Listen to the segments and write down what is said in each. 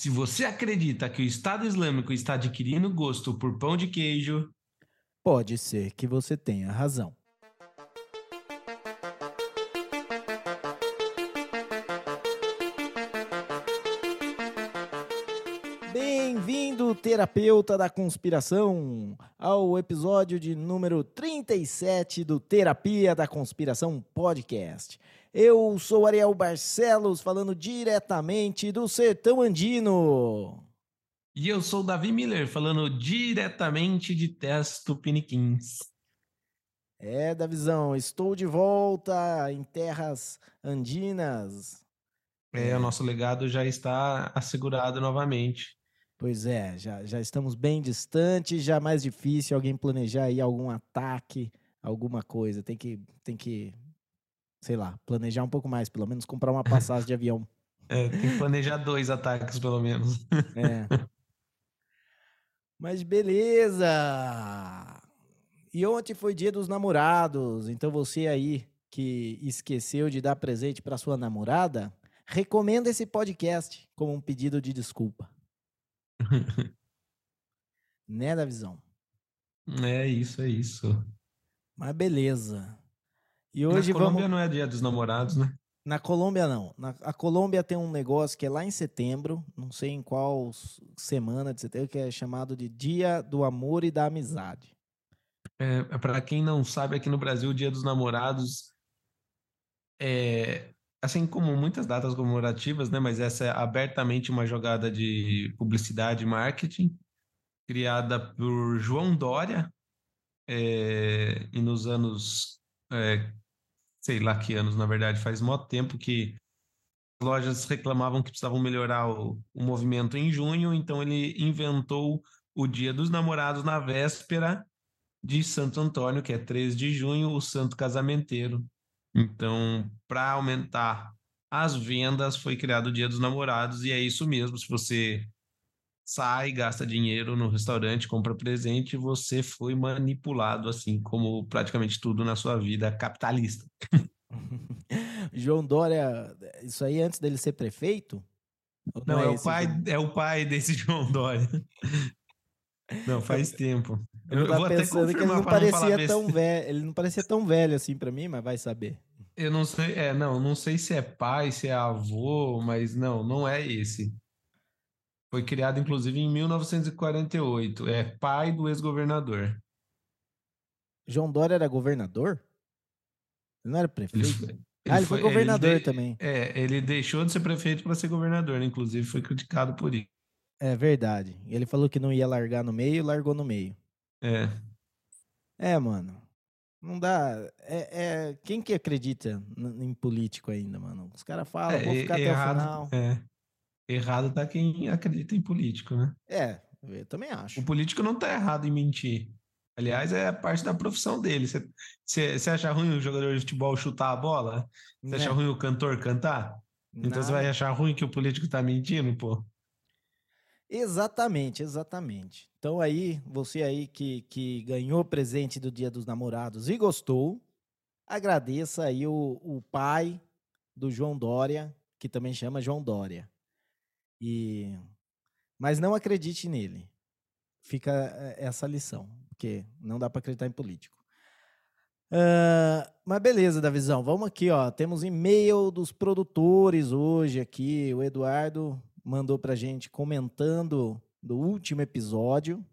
Se você acredita que o Estado Islâmico está adquirindo gosto por pão de queijo, pode ser que você tenha razão. Bem-vindo, terapeuta da conspiração, ao episódio de número 37 do Terapia da Conspiração Podcast. Eu sou Ariel Barcelos, falando diretamente do Sertão Andino. E eu sou Davi Miller, falando diretamente de Terras Tupiniquins. É, Davizão, estou de volta em terras andinas. É, o nosso legado já está assegurado novamente. Pois é, já, já estamos bem distantes, já é mais difícil alguém planejar aí algum ataque, alguma coisa. Tem que, tem que sei lá, planejar um pouco mais, pelo menos comprar uma passagem de avião. É, tem que planejar dois ataques, pelo menos. É. Mas beleza! E ontem foi dia dos namorados, então você aí que esqueceu de dar presente para sua namorada, recomenda esse podcast como um pedido de desculpa. né, da visão? É isso, é isso. Mas beleza. E hoje Na Colômbia vamos... não é dia dos namorados, né? Na Colômbia não. Na, a Colômbia tem um negócio que é lá em setembro, não sei em qual semana de setembro, que é chamado de Dia do Amor e da Amizade. É, é para quem não sabe, aqui no Brasil, o Dia dos Namorados é assim como muitas datas comemorativas, né? Mas essa é abertamente uma jogada de publicidade e marketing criada por João Dória é, e nos anos é, sei lá que anos, na verdade, faz muito tempo que as lojas reclamavam que precisavam melhorar o, o movimento em junho, então ele inventou o Dia dos Namorados na véspera de Santo Antônio, que é 3 de junho, o santo casamenteiro. Então, para aumentar as vendas, foi criado o Dia dos Namorados, e é isso mesmo. Se você sai, gasta dinheiro no restaurante, compra presente, você foi manipulado, assim como praticamente tudo na sua vida capitalista. João Dória, isso aí antes dele ser prefeito? Não, não é, é, o pai, é o pai desse João Dória. Não, faz tempo. Eu, eu vou pensando que ele não parecia tão velho, ele não parecia tão velho assim para mim, mas vai saber. Eu não sei, é, não, não sei se é pai, se é avô, mas não, não é esse. Foi criado, inclusive, em 1948. É pai do ex-governador. João Dória era governador? Ele não era prefeito? Ele ah, ele foi, foi governador ele de, também. É, ele deixou de ser prefeito para ser governador, inclusive foi criticado por isso. É verdade. Ele falou que não ia largar no meio, largou no meio. É. É, mano. Não dá. É, é... Quem que acredita em político ainda, mano? Os caras falam, é, vou ficar errado, até o final. É. Errado tá quem acredita em político, né? É, eu também acho. O político não tá errado em mentir. Aliás, é parte da profissão dele. Você acha ruim o jogador de futebol chutar a bola? Você acha né. ruim o cantor cantar? Então você vai achar ruim que o político tá mentindo, pô? Exatamente, exatamente. Então aí, você aí que, que ganhou presente do Dia dos Namorados e gostou, agradeça aí o, o pai do João Dória, que também chama João Dória. E mas não acredite nele. Fica eh, essa lição, porque não dá para acreditar em político. Uh, mas beleza, Davizão, vamos aqui, ó. Temos e-mail dos produtores hoje aqui. O Eduardo mandou pra gente comentando do último episódio.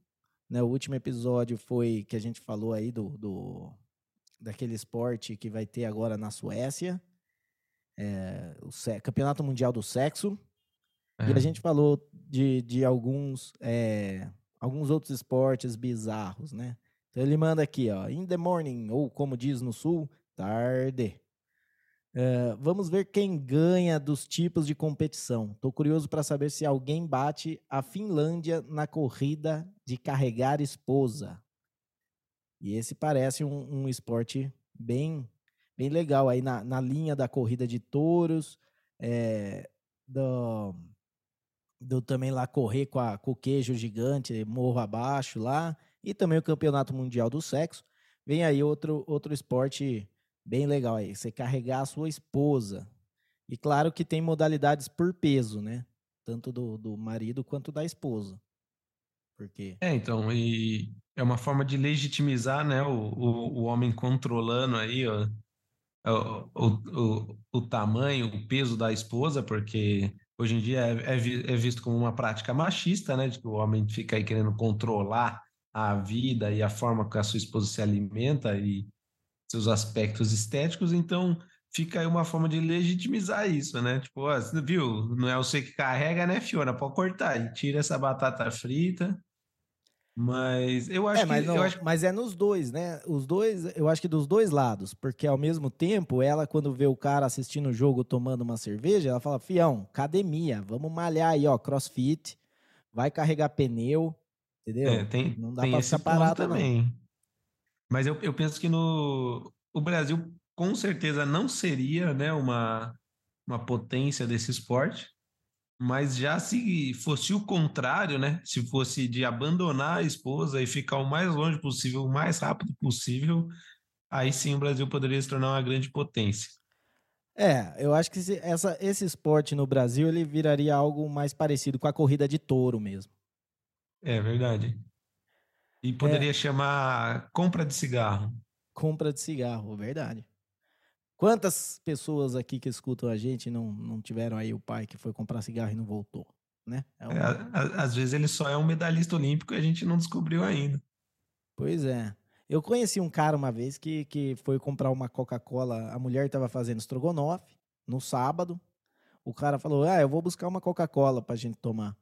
Né? O último episódio foi que a gente falou aí do, do daquele esporte que vai ter agora na Suécia. É, o Campeonato Mundial do Sexo. É. E a gente falou de, de alguns, é, alguns outros esportes bizarros, né? Então ele manda aqui, ó, in the morning, ou como diz no sul, tarde. Uh, vamos ver quem ganha dos tipos de competição. Estou curioso para saber se alguém bate a Finlândia na corrida de carregar esposa. E esse parece um, um esporte bem, bem legal aí na, na linha da corrida de touros, é, do, do também lá correr com, a, com o queijo gigante, morro abaixo lá, e também o Campeonato Mundial do Sexo. Vem aí outro, outro esporte bem legal aí, você carregar a sua esposa. E claro que tem modalidades por peso, né? tanto do, do marido quanto da esposa. Porque É, então, e é uma forma de legitimizar, né, o, o, o homem controlando aí, ó, o, o, o, o tamanho, o peso da esposa, porque hoje em dia é, é, é visto como uma prática machista, né, de que o homem fica aí querendo controlar a vida e a forma que a sua esposa se alimenta e seus aspectos estéticos, então fica aí uma forma de legitimizar isso, né? Tipo, ó, viu? Não é você que carrega, né, Fiona? Pode cortar e tira essa batata frita. Mas eu acho É, mas, que não, acho mas é nos dois, né? Os dois, eu acho que dos dois lados, porque ao mesmo tempo, ela, quando vê o cara assistindo o jogo tomando uma cerveja, ela fala: Fião, academia, vamos malhar aí, ó, crossfit, vai carregar pneu, entendeu? é, tem, não dá tem pra ficar parado, não. também. Mas eu, eu penso que no o Brasil com certeza não seria, né, uma, uma potência desse esporte, mas já se fosse o contrário, né, se fosse de abandonar a esposa e ficar o mais longe possível, o mais rápido possível, aí sim o Brasil poderia se tornar uma grande potência. É, eu acho que esse, essa, esse esporte no Brasil ele viraria algo mais parecido com a corrida de touro mesmo. É verdade. E poderia chamar compra de cigarro. Compra de cigarro, verdade. Quantas pessoas aqui que escutam a gente não, não tiveram aí o pai que foi comprar cigarro e não voltou, né? É É, a- às vezes ele só é um medalhista olímpico e a gente não descobriu ainda. Pois é. Eu conheci um cara uma vez que, que foi comprar uma Coca-Cola. A mulher estava fazendo estrogonofe no sábado. O cara falou: Ah, eu vou buscar uma Coca-Cola pra gente tomar.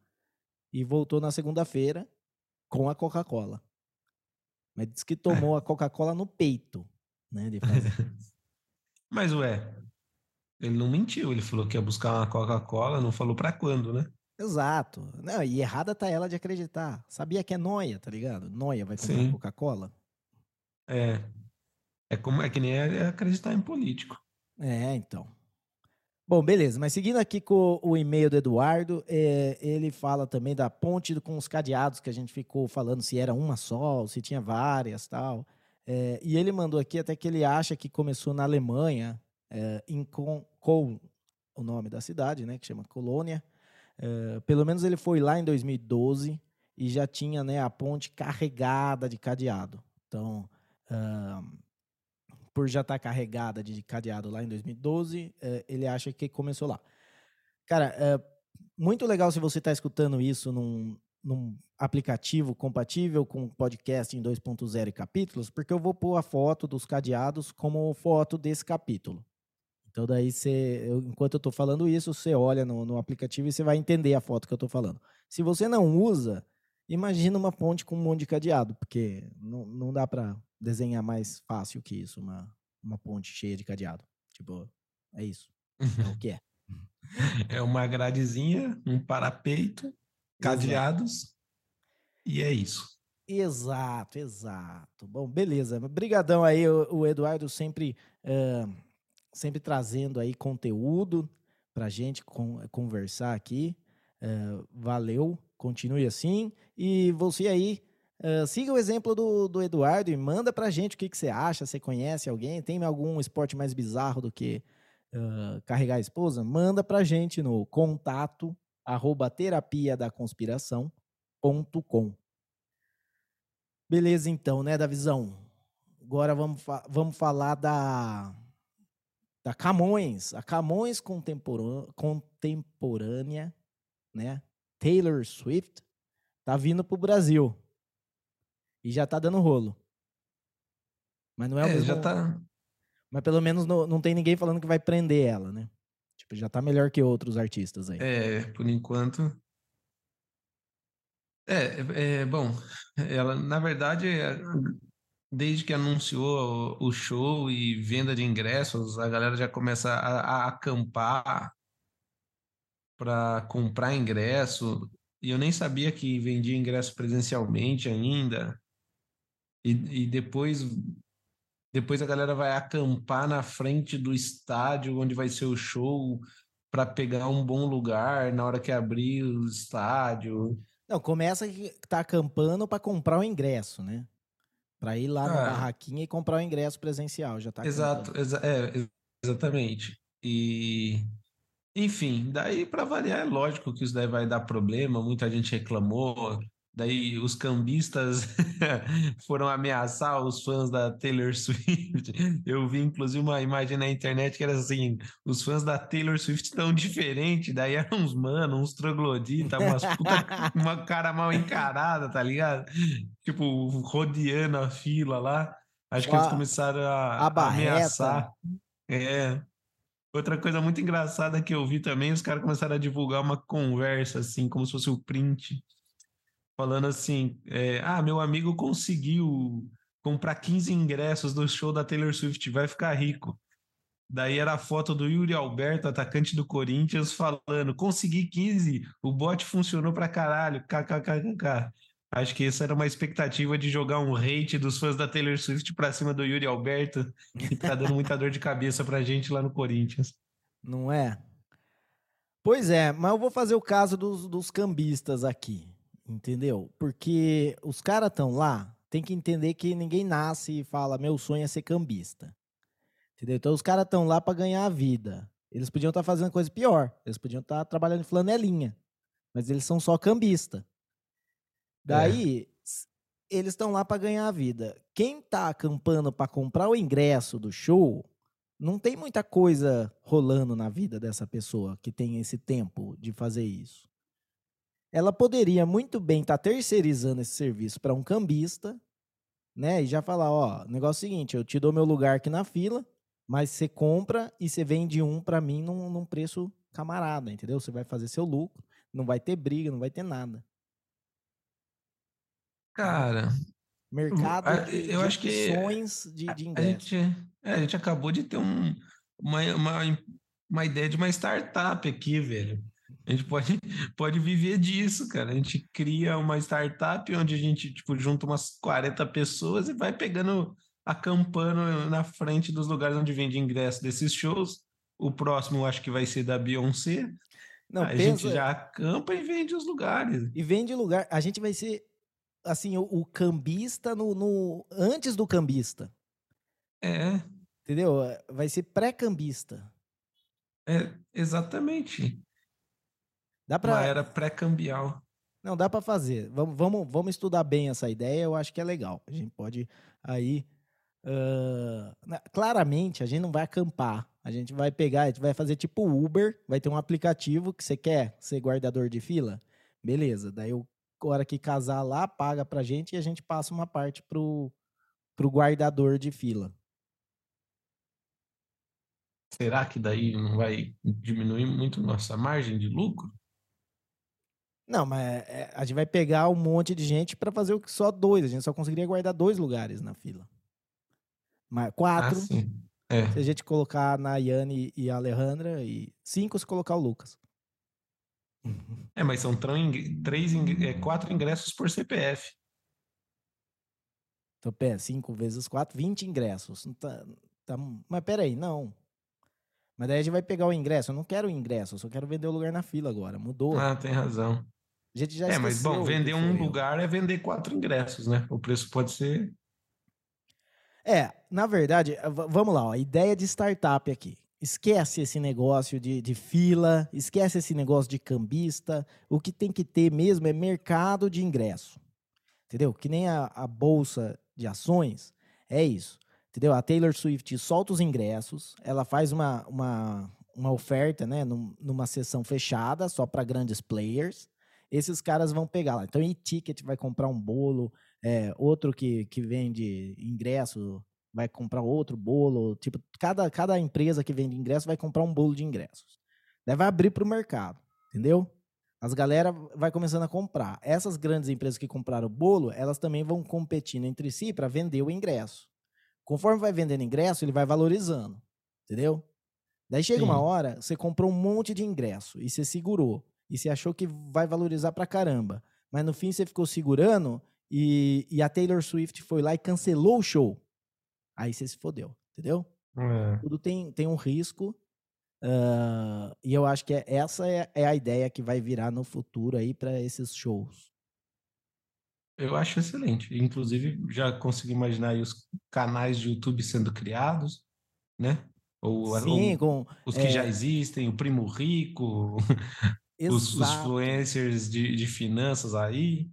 E voltou na segunda-feira com a Coca-Cola. Mas disse que tomou a Coca-Cola no peito, né? De fazer. Mas ué, ele não mentiu, ele falou que ia buscar uma Coca-Cola, não falou pra quando, né? Exato. Não, e errada tá ela de acreditar. Sabia que é noia, tá ligado? Noia vai comprar. Coca-Cola? É. É como é que nem é acreditar em político. É, então. Bom, beleza. Mas seguindo aqui com o e-mail do Eduardo, é, ele fala também da ponte com os cadeados que a gente ficou falando se era uma só, se tinha várias tal. É, e ele mandou aqui até que ele acha que começou na Alemanha, é, em Con, o nome da cidade, né, que chama Colônia. É, pelo menos ele foi lá em 2012 e já tinha né, a ponte carregada de cadeado. Então, ah, por já estar carregada de cadeado lá em 2012, eh, ele acha que começou lá. Cara, é muito legal se você está escutando isso num, num aplicativo compatível com podcast em 2.0 e capítulos, porque eu vou pôr a foto dos cadeados como foto desse capítulo. Então daí você, eu- enquanto eu estou falando isso, você olha no, no aplicativo e você vai entender a foto que eu estou falando. Se você não usa, imagina uma ponte com um monte de cadeado, porque não, não dá para desenhar mais fácil que isso, uma, uma ponte cheia de cadeado. Tipo, é isso. É o que é. É uma gradezinha, um parapeito, cadeados, e é isso. Exato, exato. Bom, beleza. Obrigadão aí, o, Eduardo sempre, eh, sempre trazendo aí conteúdo pra gente con- conversar aqui. Eh, valeu, continue assim. E você aí, eh, siga o exemplo do, do Eduardo e manda pra gente o que, que você acha. Você conhece alguém? Tem algum esporte mais bizarro do que carregar a esposa? Manda pra gente no contato arroba terapia da conspiração.com. Beleza, então, né, Davizão? Agora vamos, fa- vamos falar da, da Camões. A Camões contemporânea, contemporânea, né? Taylor Swift, tá vindo pro Brasil. E já tá dando rolo. Mas não é, o É, mesmo. já tá. Mas pelo menos não, não tem ninguém falando que vai prender ela, né? Tipo, já tá melhor que outros artistas aí. É, por enquanto. É, é, bom, ela, na verdade, é, desde que anunciou o show e venda de ingressos, a galera já começa a, a acampar para comprar ingresso. E eu nem sabia que vendia ingresso presencialmente ainda. E, e depois, depois a galera vai acampar na frente do estádio onde vai ser o show para pegar um bom lugar na hora que abrir o estádio. Não, começa que tá acampando pra comprar o ingresso, né? Pra ir lá na Ah. barraquinha e comprar o ingresso presencial. Já tá. Exato, exa- é, ex- exatamente. E Enfim, daí para variar, é lógico que isso daí vai dar problema, muita gente reclamou. Daí os cambistas foram ameaçar os fãs da Taylor Swift. Eu vi inclusive uma imagem na internet que era assim: os fãs da Taylor Swift tão diferentes, daí eram uns mano, uns trogloditas, umas puta, uma cara mal encarada, tá ligado? Tipo, rodeando a fila lá. Acho que eles começaram a, a ameaçar. É. Outra coisa muito engraçada que eu vi também, os caras começaram a divulgar uma conversa, assim, como se fosse o print, falando assim: é, ah, meu amigo conseguiu comprar 15 ingressos do show da Taylor Swift, vai ficar rico. Daí era a foto do Yuri Alberto, atacante do Corinthians, falando: consegui 15, o bot funcionou pra caralho, kkkk. Acho que essa era uma expectativa de jogar um hate dos fãs da Taylor Swift pra cima do Yuri Alberto, que tá dando muita dor de cabeça pra gente lá no Corinthians. Não é? Pois é, mas eu vou fazer o caso dos, dos cambistas aqui, entendeu? Porque os caras estão lá, tem que entender que ninguém nasce e fala, meu sonho é ser cambista. Entendeu? Então os caras estão lá para ganhar a vida. Eles podiam estar tá fazendo coisa pior. Eles podiam estar tá trabalhando em flanelinha. Mas eles são só cambista. Daí, é. eles estão lá para ganhar a vida. Quem tá acampando para comprar o ingresso do show, não tem muita coisa rolando na vida dessa pessoa que tem esse tempo de fazer isso. Ela poderia muito bem estar tá terceirizando esse serviço para um cambista, né? E já falar, ó, negócio é o seguinte, eu te dou meu lugar aqui na fila, mas você compra e você vende um para mim num, num preço camarada, entendeu? Você vai fazer seu lucro, não vai ter briga, não vai ter nada. Cara, mercado de, eu de acho que de, de a gente, é, a gente acabou de ter um, uma, uma, uma ideia de uma startup aqui, velho. A gente pode, pode viver disso, cara. A gente cria uma startup onde a gente tipo, junta umas 40 pessoas e vai pegando, acampando na frente dos lugares onde vende ingresso desses shows. O próximo acho que vai ser da Beyoncé. Não, a pensa... gente já acampa e vende os lugares. E vende lugar. A gente vai ser assim, o, o cambista no, no, antes do cambista. É. Entendeu? Vai ser pré-cambista. É, exatamente. Dá pra... Uma era pré-cambial. Não, dá para fazer. Vamos, vamos, vamos estudar bem essa ideia, eu acho que é legal. A gente pode aí. Uh... claramente, a gente não vai acampar. A gente vai pegar, a gente vai fazer tipo Uber, vai ter um aplicativo que você quer ser guardador de fila. Beleza, daí o hora que casar lá, paga pra gente e a gente passa uma parte pro, pro guardador de fila. Será que daí não vai diminuir muito nossa margem de lucro? Não, mas é, a gente vai pegar um monte de gente para fazer o que só dois. A gente só conseguiria guardar dois lugares na fila. Mas quatro. Ah, é. Se a gente colocar a Nayane e a Alejandra, e cinco se colocar o Lucas. É, mas são três, é, quatro ingressos por CPF. Então, pé, cinco vezes quatro, 20 ingressos. Tá, tá, mas peraí, não. Mas daí a gente vai pegar o ingresso. Eu não quero o ingresso, eu só quero vender o lugar na fila agora. Mudou. Ah, tem razão. A gente já É, mas bom, vender um lugar é vender quatro ingressos, né? O preço pode ser. É, na verdade, vamos lá, ó, a ideia de startup aqui. Esquece esse negócio de, de fila, esquece esse negócio de cambista. O que tem que ter mesmo é mercado de ingresso. Entendeu? Que nem a, a bolsa de ações, é isso. Entendeu? A Taylor Swift solta os ingressos, ela faz uma, uma, uma oferta, né, numa sessão fechada, só para grandes players. Esses caras vão pegar lá. Então, e-ticket vai comprar um bolo, é, outro que, que vende ingresso vai comprar outro bolo. Tipo, cada, cada empresa que vende ingresso vai comprar um bolo de ingressos. Daí vai abrir para o mercado, entendeu? As galera vai começando a comprar. Essas grandes empresas que compraram o bolo, elas também vão competindo entre si para vender o ingresso. Conforme vai vendendo ingresso, ele vai valorizando, entendeu? Daí chega Sim. uma hora, você comprou um monte de ingresso e você segurou. E você achou que vai valorizar pra caramba. Mas no fim você ficou segurando e, e a Taylor Swift foi lá e cancelou o show. Aí você se fodeu, entendeu? É. Tudo tem, tem um risco. Uh, e eu acho que é, essa é, é, a ideia que vai virar no futuro aí para esses shows. Eu acho excelente. Inclusive, já consegui imaginar os canais de YouTube sendo criados, né? Ou, Sim, ou com, os que é, já existem, o Primo Rico, os, os influencers de, de finanças aí.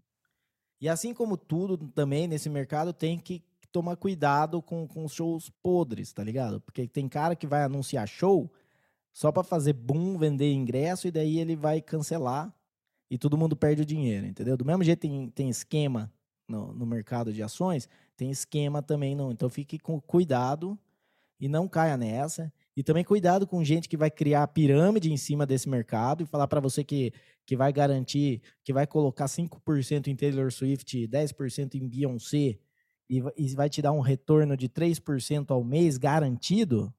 E assim como tudo também nesse mercado, tem que tomar cuidado com, com os shows podres, tá ligado? Porque tem cara que vai anunciar show só para fazer boom, vender ingresso e daí ele vai cancelar e todo mundo perde o dinheiro, entendeu? Do mesmo jeito tem, tem esquema no, no mercado de ações, tem esquema também não. Então fique com cuidado e não caia nessa. E também cuidado com gente que vai criar pirâmide em cima desse mercado e falar para você que, que vai garantir, que vai colocar 5% em Taylor Swift, 10% em Beyoncé e, e vai te dar um retorno de 3% ao mês garantido.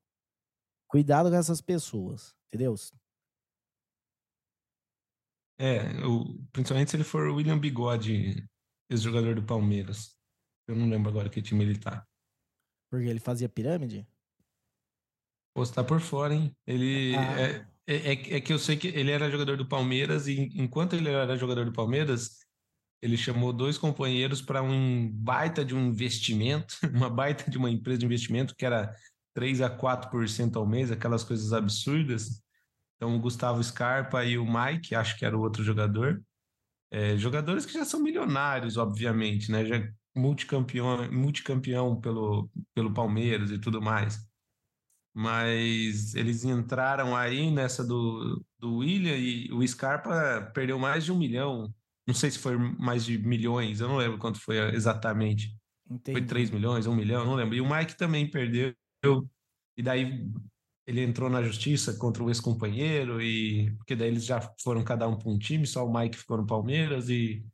Cuidado com essas pessoas, entendeu? É, principalmente se ele for o William Bigode, ex-jogador do Palmeiras. Eu não lembro agora que time ele tá. Porque ele fazia pirâmide? Pô, você tá por fora, hein? Ele. Ah. É, é, é que eu sei que ele era jogador do Palmeiras e enquanto ele era jogador do Palmeiras, ele chamou dois companheiros para um baita de um investimento, uma baita de uma empresa de investimento que era 3 a 4% ao mês, aquelas coisas absurdas. Então, o Gustavo Scarpa e o Mike, acho que era o outro jogador, é, jogadores que já são milionários, obviamente, né? Já multicampeão, multicampeão pelo, pelo Palmeiras e tudo mais. Mas eles entraram aí nessa do, do William e o Scarpa perdeu mais de um milhão. Não sei se foi mais de milhões, eu não lembro quanto foi exatamente. Entendi. Foi 3 milhões, 1 milhão, não lembro. E o Mike também perdeu. E daí ele entrou na justiça contra o ex-companheiro, e porque daí eles já foram cada um para um time, só o Mike ficou no Palmeiras e.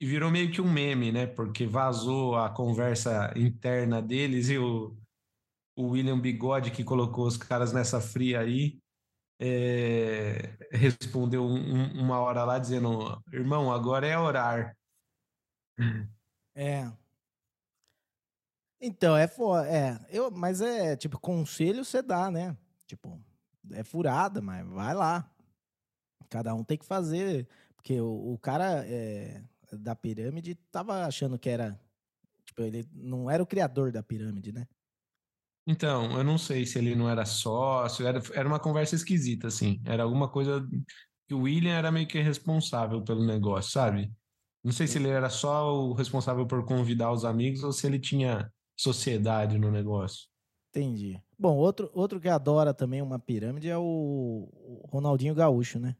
E virou meio que um meme, né? Porque vazou a conversa interna deles e o, o William Bigode, que colocou os caras nessa fria aí, é, respondeu um, uma hora lá dizendo: Irmão, agora é orar. É. Então, é, é eu, mas é tipo, conselho você dá, né? Tipo, é furada, mas vai lá. Cada um tem que fazer. Porque o, o cara é, da pirâmide tava achando que era. Tipo, ele não era o criador da pirâmide, né? Então, eu não sei se ele não era sócio, era, era uma conversa esquisita, assim. Era alguma coisa que o William era meio que responsável pelo negócio, sabe? Não sei se ele era só o responsável por convidar os amigos ou se ele tinha sociedade no negócio. Entendi. Bom, outro, outro que adora também uma pirâmide é o Ronaldinho Gaúcho, né?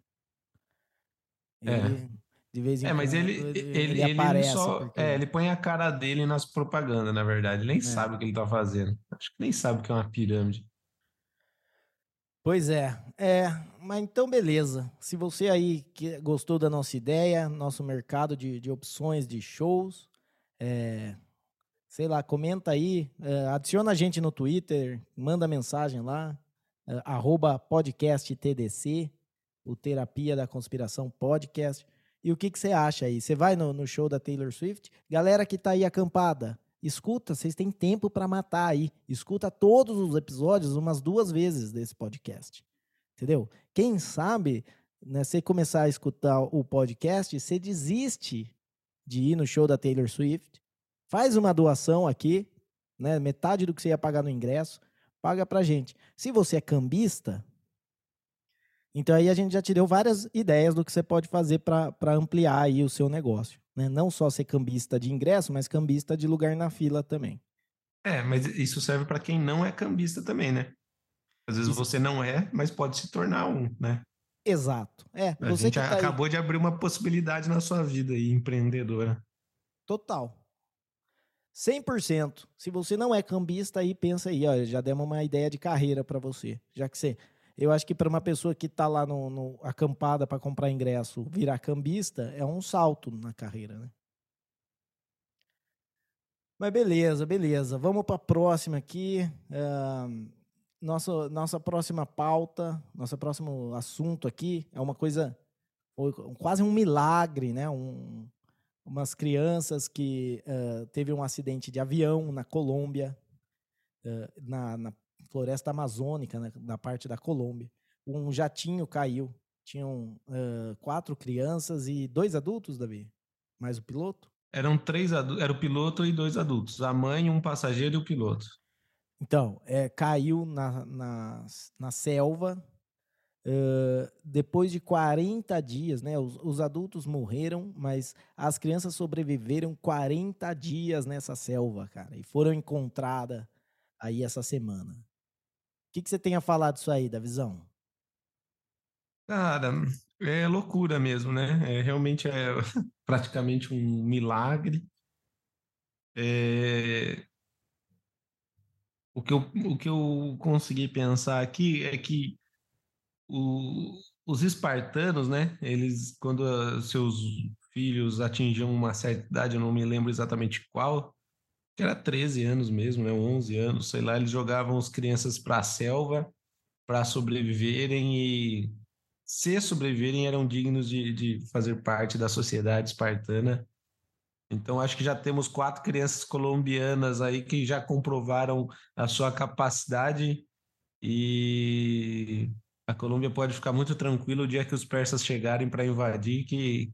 Ele, é. De vez em é, mas ele, ele, ele, ele aparece. Só, porque... É, ele põe a cara dele nas propagandas, na verdade. Ele nem é. sabe o que ele tá fazendo. Acho que nem sabe o que é uma pirâmide. Pois é, é, mas então beleza. Se você aí que gostou da nossa ideia, nosso mercado de, de opções de shows, é, sei lá, comenta aí, é, adiciona a gente no Twitter, manda mensagem lá, é, arroba podcast TDC, o Terapia da Conspiração Podcast. E o que, que você acha aí? Você vai no, no show da Taylor Swift? Galera que tá aí acampada, escuta, vocês têm tempo para matar aí. Escuta todos os episódios umas duas vezes desse podcast. Entendeu? Quem sabe, né, você começar a escutar o podcast, você desiste de ir no show da Taylor Swift, faz uma doação aqui, né, metade do que você ia pagar no ingresso, paga pra gente. Se você é cambista, então aí a gente já te deu várias ideias do que você pode fazer para ampliar aí o seu negócio. Né? Não só ser cambista de ingresso, mas cambista de lugar na fila também. É, mas isso serve para quem não é cambista também, né? Às vezes isso. você não é, mas pode se tornar um, né? Exato. É, a gente tá acabou aí... de abrir uma possibilidade na sua vida aí, empreendedora. Total. 100%. Se você não é cambista, aí pensa aí, ó, já demos uma ideia de carreira para você. Já que você eu acho que para uma pessoa que está lá no, no acampada para comprar ingresso, virar cambista, é um salto na carreira, né? Mas beleza, beleza. Vamos para a próxima aqui. Uh, nossa, nossa próxima pauta, nosso próximo assunto aqui é uma coisa, quase um milagre, né? Um, umas crianças que uh, teve um acidente de avião na Colômbia, uh, na, na floresta amazônica, né, na parte da Colômbia. Um jatinho caiu. Tinham uh, quatro crianças e dois adultos, Davi? Mais o piloto? Eram três adultos, era o piloto e dois adultos. A mãe, um passageiro e o piloto. Então, é, caiu na, na, na selva. Uh, depois de 40 dias, né? Os, os, adultos morreram, mas as crianças sobreviveram 40 dias nessa selva, cara, e foram encontradas aí essa semana. O que, que você tem a falar disso aí, da visão? Cara, é loucura mesmo, né? É, realmente é praticamente um milagre. É, o que, eu, o que eu consegui pensar aqui é que o, os espartanos, né? Eles, quando seus filhos atingiam uma certa idade, eu não me lembro exatamente qual, que era 13 anos mesmo, né? 11 anos, sei lá, eles jogavam as crianças para a selva para sobreviverem e se sobreviverem eram dignos de, de fazer parte da sociedade espartana então, acho que já temos quatro crianças colombianas aí que já comprovaram a sua capacidade e a Colômbia pode ficar muito tranquila o dia que os persas chegarem para invadir, que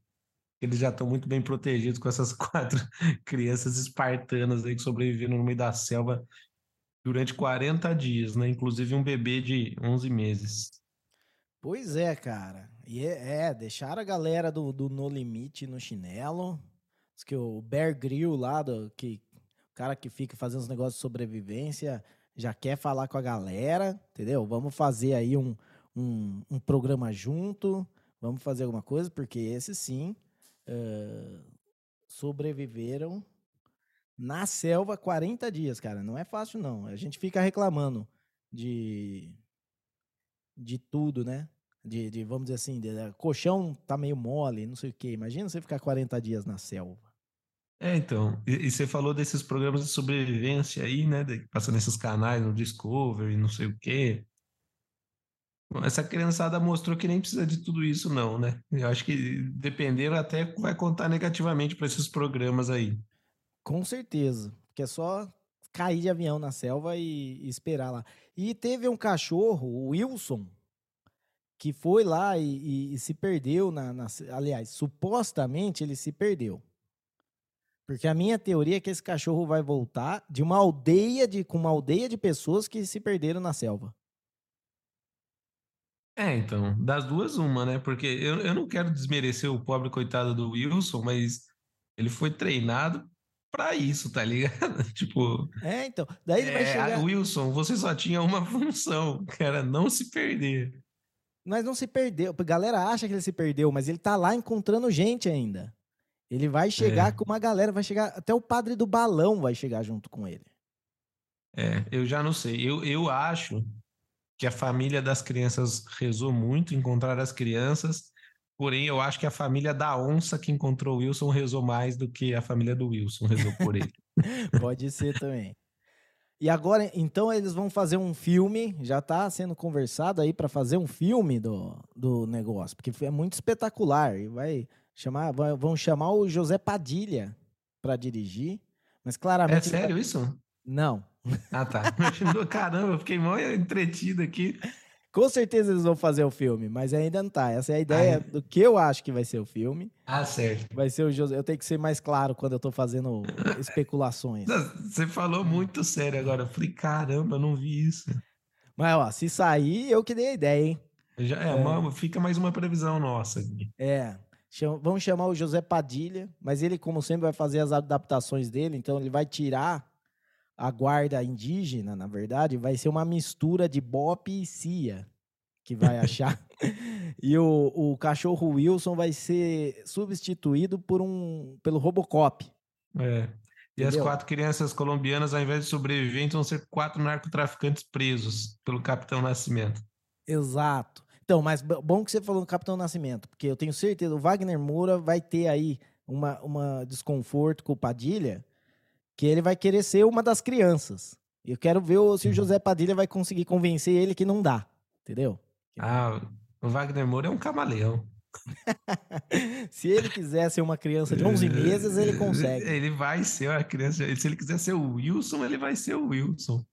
eles já estão muito bem protegidos com essas quatro crianças espartanas aí que sobreviveram no meio da selva durante 40 dias, né? Inclusive um bebê de 11 meses. Pois é, cara. E é, é deixaram a galera do, do No Limite no chinelo, Diz que o Bear Grill lá, do, que, o cara que fica fazendo os negócios de sobrevivência, já quer falar com a galera, entendeu? Vamos fazer aí um, um, um programa junto, vamos fazer alguma coisa, porque esses sim uh, sobreviveram na selva 40 dias, cara. Não é fácil, não. A gente fica reclamando de, de tudo, né? De, de, vamos dizer assim, de, de, colchão tá meio mole, não sei o quê. Imagina você ficar 40 dias na selva. É, então, e, e você falou desses programas de sobrevivência aí, né? De, passando nesses canais no Discovery, não sei o quê. Essa criançada mostrou que nem precisa de tudo isso, não, né? Eu acho que dependendo até vai contar negativamente para esses programas aí. Com certeza, porque é só cair de avião na selva e, esperar lá. E teve um cachorro, o Wilson, que foi lá e, e, e se perdeu na, na, Aliás, supostamente ele se perdeu. Porque a minha teoria é que esse cachorro vai voltar de uma aldeia de com uma aldeia de pessoas que se perderam na selva. É, então, das duas, uma, né? Porque eu, eu não quero desmerecer o pobre coitado do Wilson, mas ele foi treinado para isso, tá ligado? tipo. É, então. Daí ele é, vai chegar. Wilson, você só tinha uma função, que era não se perder. Mas não se perdeu. A galera acha que ele se perdeu, mas ele tá lá encontrando gente ainda. Ele vai chegar é. com uma galera, vai chegar. Até o padre do balão vai chegar junto com ele. É, eu já não sei. Eu, eu acho que a família das crianças rezou muito, encontrar as crianças. Porém, eu acho que a família da onça que encontrou o Wilson rezou mais do que a família do Wilson rezou por ele. Pode ser também. E agora, então, eles vão fazer um filme, já está sendo conversado aí para fazer um filme do, do negócio, porque é muito espetacular. E vai chamar, vai, vão chamar o José Padilha para dirigir, mas claramente. É sério isso? Não. Ah, tá. Caramba, eu fiquei mal entretido aqui. Com certeza eles vão fazer o filme, mas ainda não tá. Essa é a ideia do que eu acho que vai ser o filme. Ah, certo. Vai ser o José. Eu tenho que ser mais claro quando eu tô fazendo especulações. Você falou muito sério agora. Eu falei, caramba, eu não vi isso. Mas, ó, se sair, eu que dei a ideia, hein? Já, é, é. Uma, fica mais uma previsão nossa. É. Chama, vamos chamar o José Padilha, mas ele, como sempre, vai fazer as adaptações dele, então ele vai tirar a guarda indígena, na verdade, vai ser uma mistura de Bop e Cia que vai achar. e o, o cachorro Wilson vai ser substituído por um pelo Robocop. É. E Entendeu? as quatro crianças colombianas, ao invés de sobreviventes, vão ser quatro narcotraficantes presos pelo Capitão Nascimento. Exato. Então, mas bom que você falou do Capitão Nascimento, porque eu tenho certeza, o Wagner Moura vai ter aí uma, uma desconforto com o Padilha, que ele vai querer ser uma das crianças. Eu quero ver se o uhum. José Padilha vai conseguir convencer ele que não dá, entendeu? Ah, o Wagner Moura é um camaleão. se ele quiser ser uma criança de 11 meses, ele consegue. Ele vai ser uma criança. Se ele quiser ser o Wilson, ele vai ser o Wilson.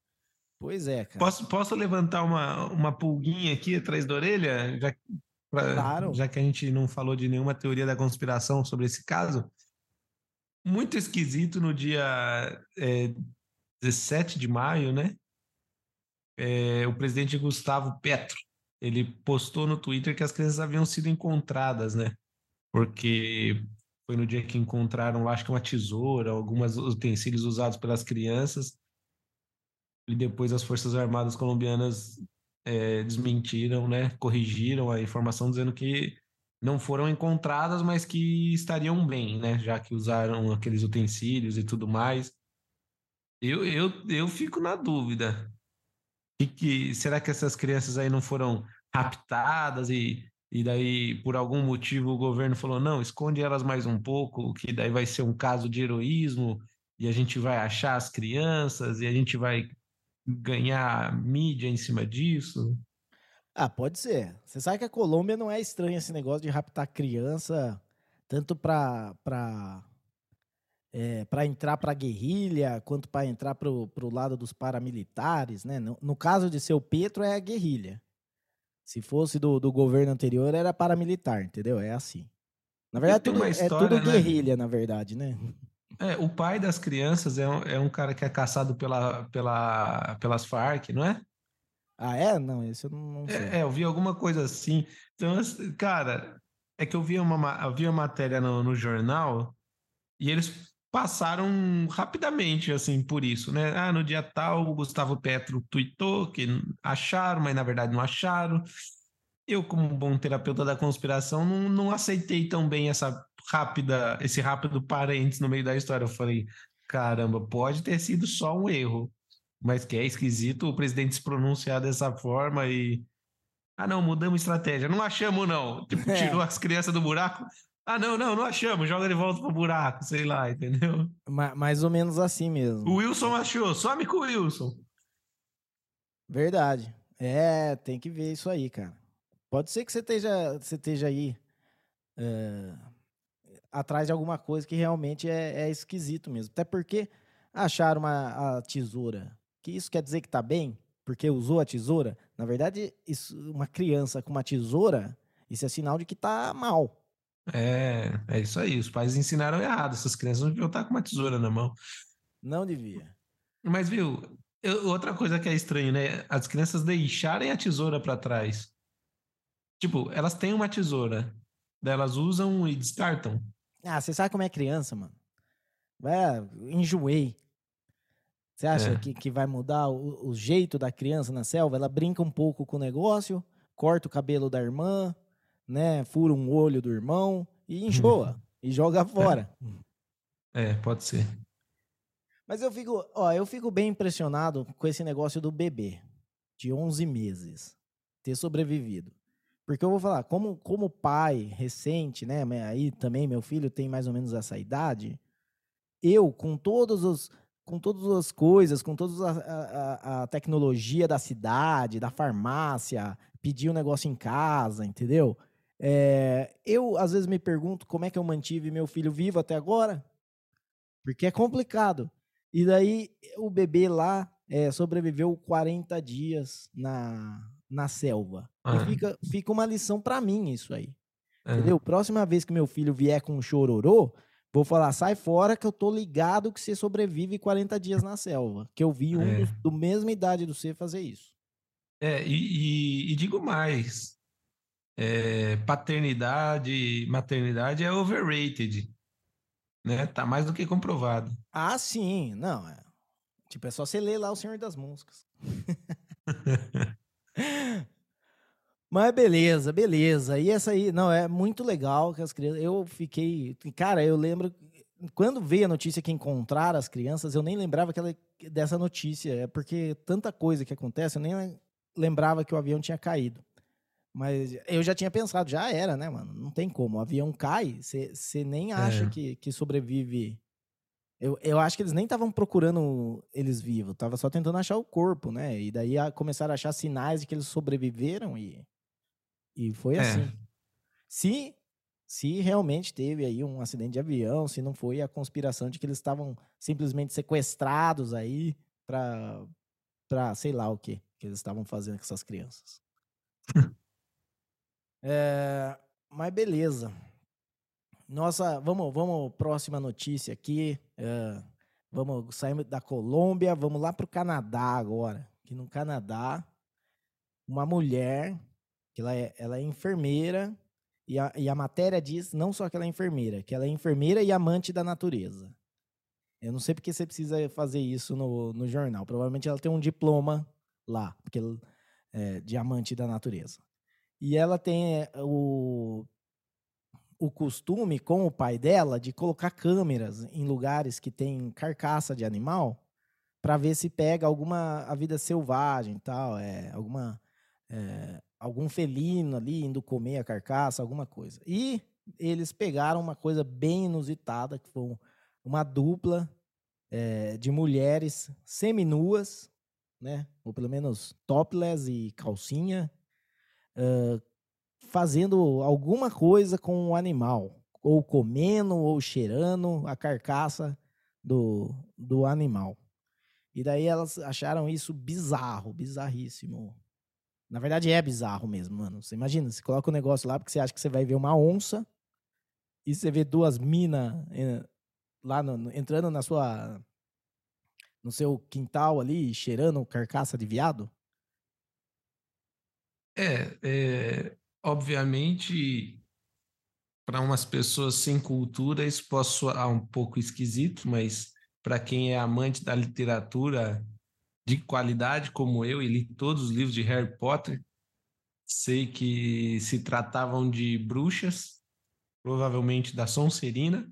Pois é, cara. Posso, posso levantar uma, uma pulguinha aqui atrás da orelha? Já, pra, claro. já que a gente não falou de nenhuma teoria da conspiração sobre esse caso. Muito esquisito no dia é, 17 de maio, né? é, o presidente Gustavo Petro, ele postou no Twitter que as crianças haviam sido encontradas, né? Porque foi no dia que encontraram, acho que uma tesoura, alguns utensílios usados pelas crianças, e depois as Forças Armadas colombianas é, desmentiram, né? Corrigiram a informação dizendo que não foram encontradas, mas que estariam bem, né? Já que usaram aqueles utensílios e tudo mais. Eu, eu, eu fico na dúvida. Que, que, será que essas crianças aí não foram raptadas e, e daí, por algum motivo, o governo falou: não, esconde elas mais um pouco, que daí vai ser um caso de heroísmo e a gente vai achar as crianças e a gente vai ganhar mídia em cima disso? Ah, pode ser. Você sabe que a Colômbia não é estranha esse negócio de raptar criança, tanto para para é, para entrar para a guerrilha, quanto para entrar para o lado dos paramilitares, né? No, no, caso de seu Petro, é a guerrilha. Se fosse do, do governo anterior, era paramilitar, entendeu? É assim. Na verdade, tudo, história, é tudo né? guerrilha, na verdade, né? É, o pai das crianças é um, é um cara que é caçado pela, pela, pelas Farc, não é? Ah, é? Não, isso eu não sei. É, é, eu vi alguma coisa assim. Então, cara, é que eu vi uma, eu vi uma matéria no, no jornal e eles passaram rapidamente, assim, por isso, né? Ah, no dia tal, o Gustavo Petro tweetou que acharam, mas na verdade não acharam. Eu, como bom terapeuta da conspiração, não, não aceitei tão bem essa rápida, esse rápido parênteses no meio da história. Eu falei, caramba, pode ter sido só um erro mas que é esquisito o presidente se pronunciar dessa forma e. Ah, não, mudamos estratégia. Não achamos, não. Tipo, é. tirou as crianças do buraco. Ah, não, não, não achamos. Joga de volta pro buraco, sei lá, entendeu? Ma mais ou menos assim mesmo. O Wilson achou. Some com o Wilson. Verdade. É, tem que ver isso aí, cara. Pode ser que você esteja, você esteja aí é, atrás de alguma coisa que realmente é, é esquisito mesmo. Até porque acharam uma a tesoura que isso quer dizer que está bem, porque usou a tesoura. Na verdade, isso, uma criança com uma tesoura, isso é sinal de que está mal. É, é isso aí. Os pais ensinaram errado. Essas crianças não deviam estar com uma tesoura na mão. Não devia. Mas, viu, eu, outra coisa que é estranho, né? As crianças deixarem a tesoura para trás. Tipo, elas têm uma tesoura, elas usam e descartam. Ah, você sabe como é criança, mano? É, enjoei. Você acha é. que, que vai mudar o, o, jeito da criança na selva? Ela brinca um pouco com o negócio, corta o cabelo da irmã, né? Fura um olho do irmão e enjoa. e joga fora. É. é, pode ser. Mas eu fico, ó, eu fico bem impressionado com esse negócio do bebê de 11 meses ter sobrevivido. Porque eu vou falar, como, como pai recente, né? Aí também meu filho tem mais ou menos essa idade. Eu, com todos os com todas as coisas, com toda a, a, a, tecnologia da cidade, da farmácia, pedir um negócio em casa, entendeu? É, eu, às vezes, me pergunto como é que eu mantive meu filho vivo até agora, porque é complicado. E daí, o bebê lá é, sobreviveu 40 dias na, na selva. E fica, fica uma lição para mim isso aí. Entendeu? Próxima vez que meu filho vier com um chororô, Vou falar, sai fora que eu tô ligado que você sobrevive 40 dias na selva. Que eu vi um é. do, do mesma idade do você fazer isso. É, e, e, e digo mais. É, paternidade, maternidade é overrated. Né? Tá mais do que comprovado. Ah, sim. Não, é. Tipo, é só você ler lá O Senhor das Moscas. Mas beleza, beleza. E essa aí, não, é muito legal que as crianças. Eu fiquei. Cara, eu lembro. Quando veio a notícia que encontraram as crianças, eu nem lembrava aquela, dessa notícia. É porque tanta coisa que acontece, eu nem lembrava que o avião tinha caído. Mas eu já tinha pensado, já era, né, mano? Não tem como. O avião cai, você nem acha é. que, que sobrevive. Eu, eu acho que eles nem estavam procurando eles vivos, tava só tentando achar o corpo, né? E daí a, começaram a achar sinais de que eles sobreviveram e e foi é. assim. Se, se realmente teve aí um acidente de avião, se não foi a conspiração de que eles estavam simplesmente sequestrados aí para para sei lá o que que eles estavam fazendo com essas crianças. é, mas beleza. Nossa, vamos, vamos próxima notícia aqui. É, vamos sair da Colômbia, vamos lá para o Canadá agora. que no Canadá, uma mulher, ela é, ela é enfermeira, e a, e a matéria diz não só que ela é enfermeira, que ela é enfermeira e amante da natureza. Eu não sei porque você precisa fazer isso no, no jornal. Provavelmente ela tem um diploma lá, porque é, de amante da natureza. E ela tem é, o, o costume com o pai dela de colocar câmeras em lugares que tem carcaça de animal para ver se pega alguma a vida selvagem tal, é, alguma é, algum felino ali indo comer a carcaça, alguma coisa. E eles pegaram uma coisa bem inusitada, que foi uma dupla é, de mulheres seminuas, né? Ou pelo menos topless e calcinha, uh, fazendo alguma coisa com o animal, ou comendo ou cheirando a carcaça do, do animal. E daí elas acharam isso bizarro, bizarríssimo. Na verdade é bizarro mesmo, mano. Você imagina, você coloca o um negócio lá porque você acha que você vai ver uma onça e você vê duas minas eh, lá no, entrando na sua no seu quintal ali cheirando carcaça de viado? É, é obviamente, para umas pessoas sem cultura, isso pode soar um pouco esquisito, mas para quem é amante da literatura de qualidade, como eu, e li todos os livros de Harry Potter, sei que se tratavam de bruxas, provavelmente da Sonserina,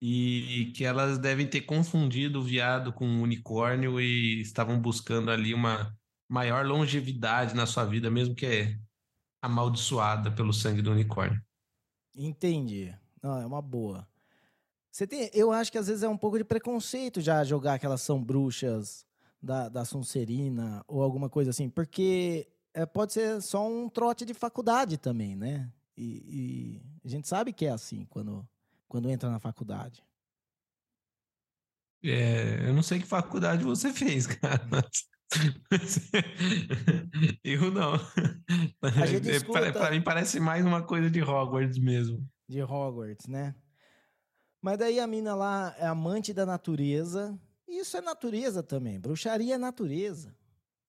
e que elas devem ter confundido o viado com um unicórnio e estavam buscando ali uma maior longevidade na sua vida, mesmo que é amaldiçoada pelo sangue do unicórnio. Entendi. Não, é uma boa. Você tem, eu acho que às vezes é um pouco de preconceito já jogar aquelas são bruxas da, da Sonserina ou alguma coisa assim, porque é, pode ser só um trote de faculdade também, né? E, e, a gente sabe que é assim quando, quando entra na faculdade. É, eu não sei que faculdade você fez, cara. Mas... Eu não. É, Para mim parece mais uma coisa de Hogwarts mesmo. De Hogwarts, né? Mas daí a mina lá é amante da natureza. Isso é natureza também. Bruxaria é natureza.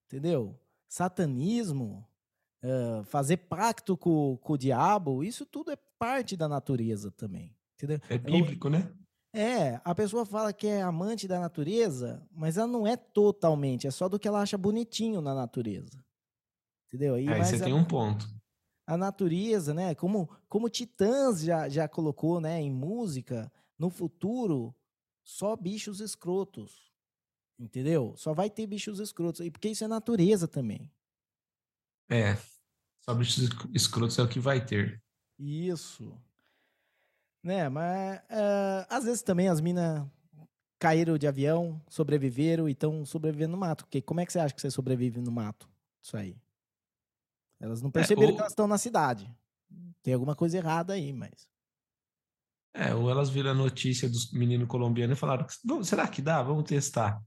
Entendeu? Satanismo, uh, fazer pacto com, com o diabo, isso tudo é parte da natureza também. Entendeu? É bíblico, né? É, a pessoa fala que é amante da natureza, mas ela não é totalmente, é só do que ela acha bonitinho na natureza. Entendeu? E, Aí você a, tem um ponto. A natureza, né? Como, como Titãs já, já colocou né, em música, no futuro, só bichos escrotos. Entendeu? Só vai ter bichos escrotos. E porque isso é natureza também. É. Só bichos escrotos é o que vai ter. Isso. Né, mas uh, às vezes também as minas caíram de avião, sobreviveram e estão sobrevivendo no mato. Porque como é que você acha que você sobrevive no mato? Isso aí. Elas não é, perceberam é, ou... que elas estão na cidade. Tem alguma coisa errada aí, mas. É, ou elas viram a notícia dos meninos colombianos e falaram: será que dá? Vamos testar.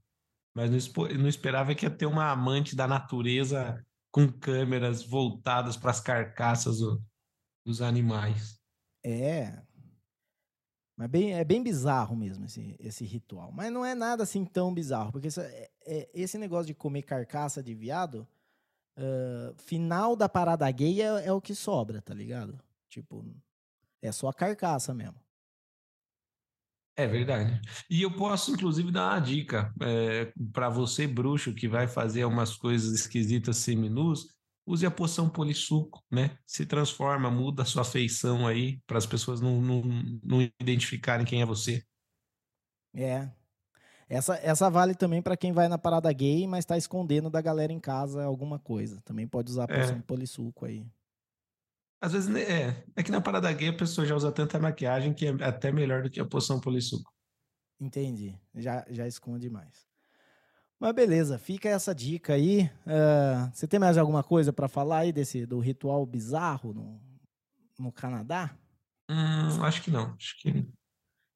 Mas não, não esperava que ia ter uma amante da natureza com câmeras voltadas para as carcaças do, dos animais. É, mas bem, é bem bizarro mesmo esse, esse ritual. Mas não é nada assim tão bizarro, porque é, é, esse negócio de comer carcaça de viado, uh, final da parada gay é, é, o que sobra, tá ligado? Tipo, é só a carcaça mesmo. É verdade. E eu posso, inclusive, dar uma dica é, para você, bruxo, que vai fazer umas coisas esquisitas seminus use a poção polissuco, né? Se transforma, muda a sua feição aí, para as pessoas não, não, não identificarem quem é você. É. Essa, essa vale também para quem vai na parada gay, mas está escondendo da galera em casa alguma coisa. Também pode usar a é. poção é. polissuco aí. Às vezes, né, é. É que na parada gay a pessoa já usa tanta maquiagem que é até melhor do que a poção polissuco. Entendi. Já, já esconde mais. Mas beleza, fica essa dica aí. Uh, você tem mais alguma coisa para falar aí desse do ritual bizarro no, no Canadá? Hum, acho que não. Acho que...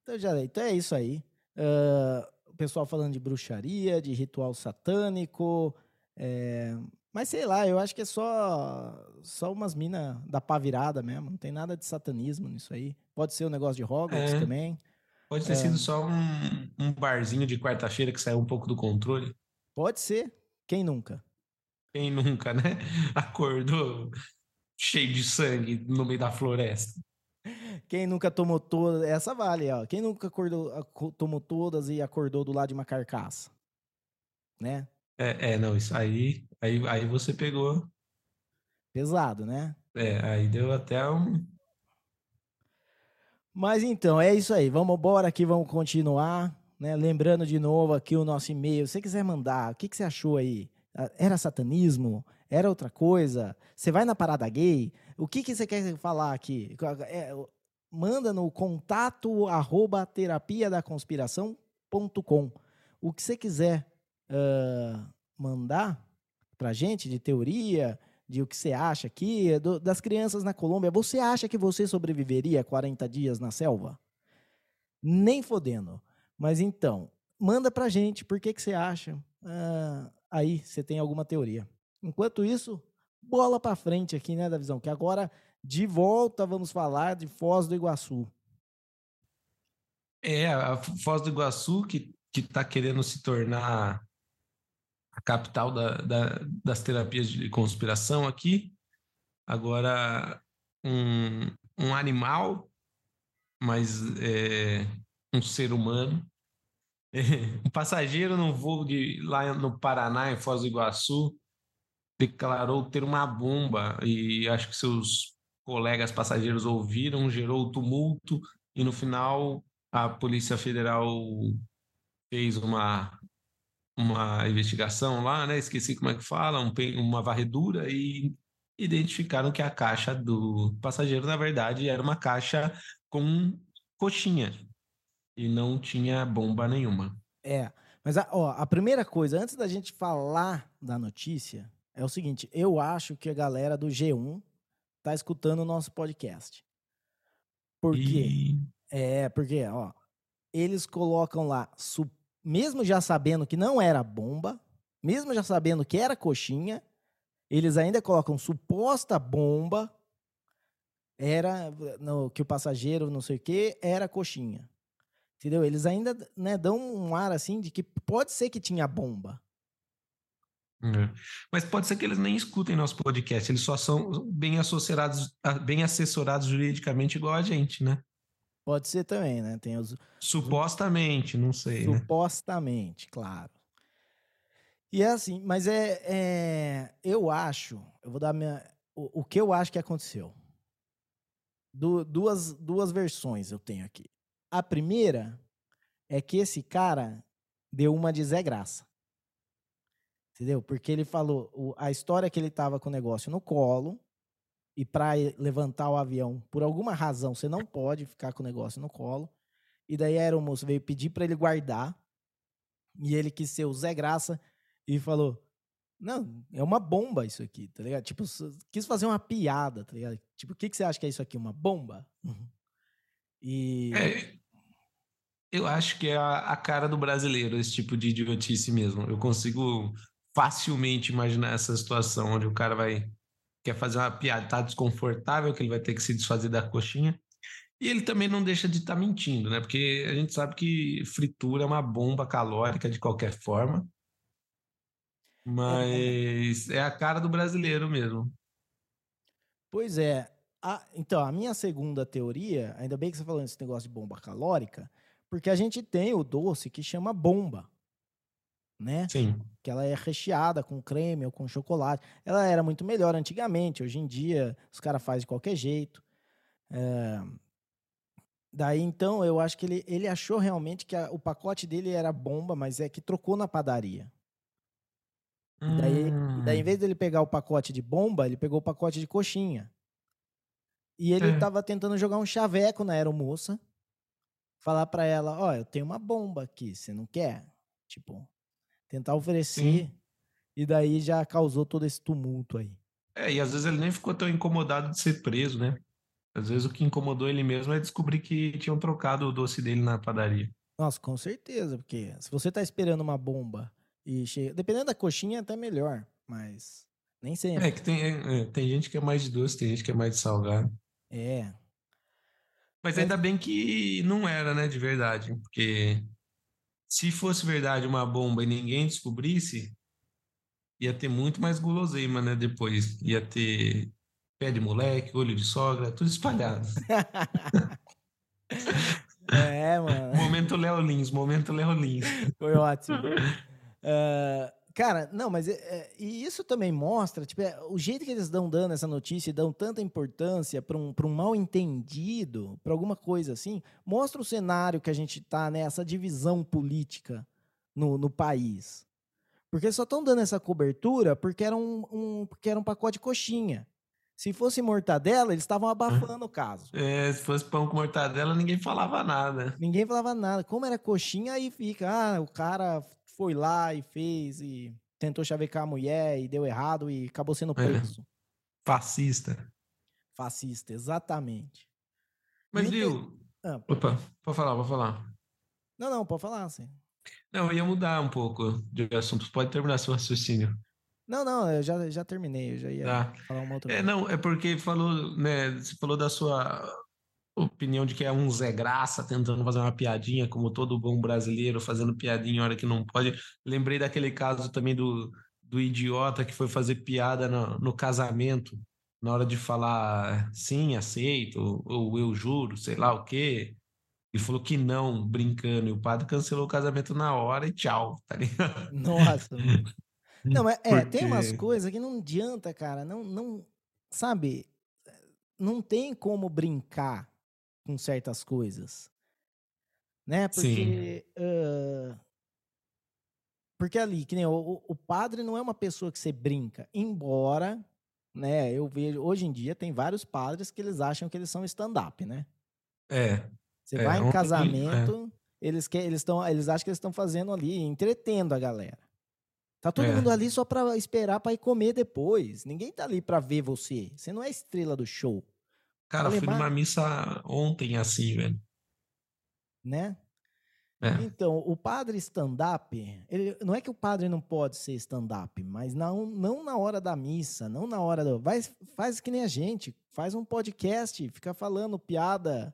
Então, já, então é isso aí. Uh, o pessoal falando de bruxaria, de ritual satânico. É... Mas sei lá, eu acho que é só, só umas minas da pá virada mesmo. Não tem nada de satanismo nisso aí. Pode ser o um negócio de Hogwarts é. também. Pode ter é. sido só um, um barzinho de quarta-feira que saiu um pouco do controle. Pode ser. Quem nunca? Quem nunca, né? Acordou cheio de sangue no meio da floresta. Quem nunca tomou todas. Essa vale, ó. Quem nunca acordou, tomou todas e acordou do lado de uma carcaça? Né? É, é, não, isso aí, aí, aí você pegou. Pesado, né? É, aí deu até um. Mas então, é isso aí. Vamos embora aqui, vamos continuar. Né? Lembrando de novo aqui o nosso e-mail. Se você quiser mandar, o que, que você achou aí? Era satanismo? Era outra coisa? Você vai na parada gay? O que, que você quer falar aqui? É, manda no contato arroba terapia da conspiração.com. O que você quiser uh, mandar pra gente de teoria, de o que você acha aqui, do, das crianças na Colômbia. Você acha que você sobreviveria 40 dias na selva? Nem fodendo. Mas então, manda pra gente por que, que você acha. Uh, aí você tem alguma teoria. Enquanto isso, bola para frente aqui, né, Davizão? Que agora, de volta, vamos falar de Foz do Iguaçu. É, a Foz do Iguaçu, que está querendo se tornar a capital da, da, das terapias de conspiração aqui. Agora, um, um animal, mas é, um ser humano. um passageiro no voo de, lá no Paraná, em Foz do Iguaçu, declarou ter uma bomba e acho que seus colegas passageiros ouviram, gerou tumulto e no final a Polícia Federal fez uma uma investigação lá, né? Esqueci como é que fala, um, uma varredura e identificaram que a caixa do passageiro, na verdade, era uma caixa com coxinha e não tinha bomba nenhuma. É, mas a, ó, a primeira coisa, antes da gente falar da notícia, é o seguinte: eu acho que a galera do G1 tá escutando o nosso podcast. Por quê? E... É, porque, ó, eles colocam lá mesmo já sabendo que não era bomba, mesmo já sabendo que era coxinha, eles ainda colocam suposta bomba, era no, que o passageiro não sei o que, era coxinha. Entendeu? Eles ainda né, dão um ar assim de que pode ser que tinha bomba. É. Mas pode ser que eles nem escutem nosso podcast, eles só são bem assessorados, bem assessorados juridicamente igual a gente, né? Pode ser também, né? Tem os. Supostamente, não sei. Né? Supostamente, né? claro. E é assim, mas é, é, Eu acho. Eu vou dar minha. O, o que eu acho que aconteceu. Du, duas, duas versões eu tenho aqui. A primeira é que esse cara deu uma de Zé Graça. Entendeu? Porque ele falou. O, a história que ele tava com o negócio no colo e para levantar o avião, por alguma razão, você não pode ficar com o negócio no colo. E daí a aeromoça veio pedir para ele guardar. E ele quis ser o Zé Graça e falou: Não, é uma bomba isso aqui, tá ligado? Tipo, quis fazer uma piada, tá ligado? Tipo, o que, que você acha que é isso aqui? Uma bomba? Uhum. E. É, eu acho que é a, a cara do brasileiro, esse tipo de idiotice mesmo. Eu consigo facilmente imaginar essa situação onde o cara vai quer fazer uma piada, tá desconfortável, que ele vai ter que se desfazer da coxinha. E ele também não deixa de estar tá mentindo, né? Porque a gente sabe que fritura é uma bomba calórica de qualquer forma. Mas é, a cara do brasileiro mesmo. Pois é. A, então, a minha segunda teoria, ainda bem que você falou nesse negócio de bomba calórica, porque a gente tem o doce que chama bomba né? Sim. Que ela é recheada com creme ou com chocolate. Ela era muito melhor antigamente. Hoje em dia, os caras fazem de qualquer jeito. É... Daí, então, eu acho que ele, ele achou realmente que a, o pacote dele era bomba, mas é que trocou na padaria. Hum. Daí, daí, em hum. vez dele pegar o pacote de bomba, ele pegou o pacote de coxinha. E ele estava é. tentando jogar um chaveco na aeromoça. Falar para ela, ó, oh, eu tenho uma bomba aqui, você não quer? Tipo, tentar oferecer, Sim. e daí já causou todo esse tumulto aí. É, e às vezes ele nem ficou tão incomodado de ser preso, né? Às vezes o que incomodou ele mesmo é descobrir que tinham trocado o doce dele na padaria. Nossa, com certeza, porque se você tá esperando uma bomba e chega. Dependendo da coxinha, é até melhor, mas nem sempre. É que tem, é, é, tem gente que é mais de doce, tem gente que é mais de salgado. É. Mas ainda bem que não era, né, de verdade, porque se fosse verdade uma bomba e ninguém descobrisse, ia ter muito mais guloseima, né? Depois ia ter pé de moleque, olho de sogra, tudo espalhado. é, mano. Momento Léo Lins, momento Léo Lins. Foi ótimo. Uh, cara, não, mas é, é, e isso também mostra, tipo, é, o jeito que eles dão dando essa notícia e dão tanta importância para um, um mal entendido, para alguma coisa assim, mostra o cenário que a gente tá, né? Essa divisão política no, no país. Porque só estão dando essa cobertura porque era um, um, porque era um pacote de coxinha. Se fosse mortadela, eles estavam abafando o caso. É, se fosse pão com mortadela, ninguém falava nada. Ninguém falava nada. Como era coxinha, aí fica, ah, o cara foi lá e fez e tentou chavecar a mulher e deu errado e acabou sendo é. preso. É. Fascista. Fascista, exatamente. Mas, viu? Ah, Opa, pode falar, pode falar. Não, não, pode falar, sim. Não, eu ia mudar um pouco de assunto. Pode terminar seu raciocínio. Não, não, eu já, já terminei, eu já ia tá. falar uma outra É, coisa. não, é porque falou, né, você falou da sua opinião de que é um Zé Graça tentando fazer uma piadinha, como todo bom brasileiro fazendo piadinha na hora que não pode. Lembrei daquele caso também do, do idiota que foi fazer piada no, no casamento, na hora de falar sim, aceito, ou, ou eu juro, sei lá o quê. Ele falou que não, brincando, e o padre cancelou o casamento na hora e tchau, tá ligado? Nossa, Não, é, é tem umas coisas que não adianta, cara. Não, não, sabe? Não tem como brincar com certas coisas, né? Porque, uh, porque ali, que nem o, o padre não é uma pessoa que você brinca, embora, né? Eu vejo hoje em dia tem vários padres que eles acham que eles são stand-up, né? É. Você é, vai em é. casamento, é. eles que, eles estão, eles acham que eles estão fazendo ali, entretendo a galera. Tá todo é. mundo ali só para esperar para ir comer depois. Ninguém tá ali para ver você. Você não é estrela do show. Cara, fui numa missa ontem assim, velho. Né? É. Então, o padre stand-up, não é que o padre não pode ser stand-up, mas não, não na hora da missa, não na hora do. Vai, faz que nem a gente, faz um podcast, fica falando piada,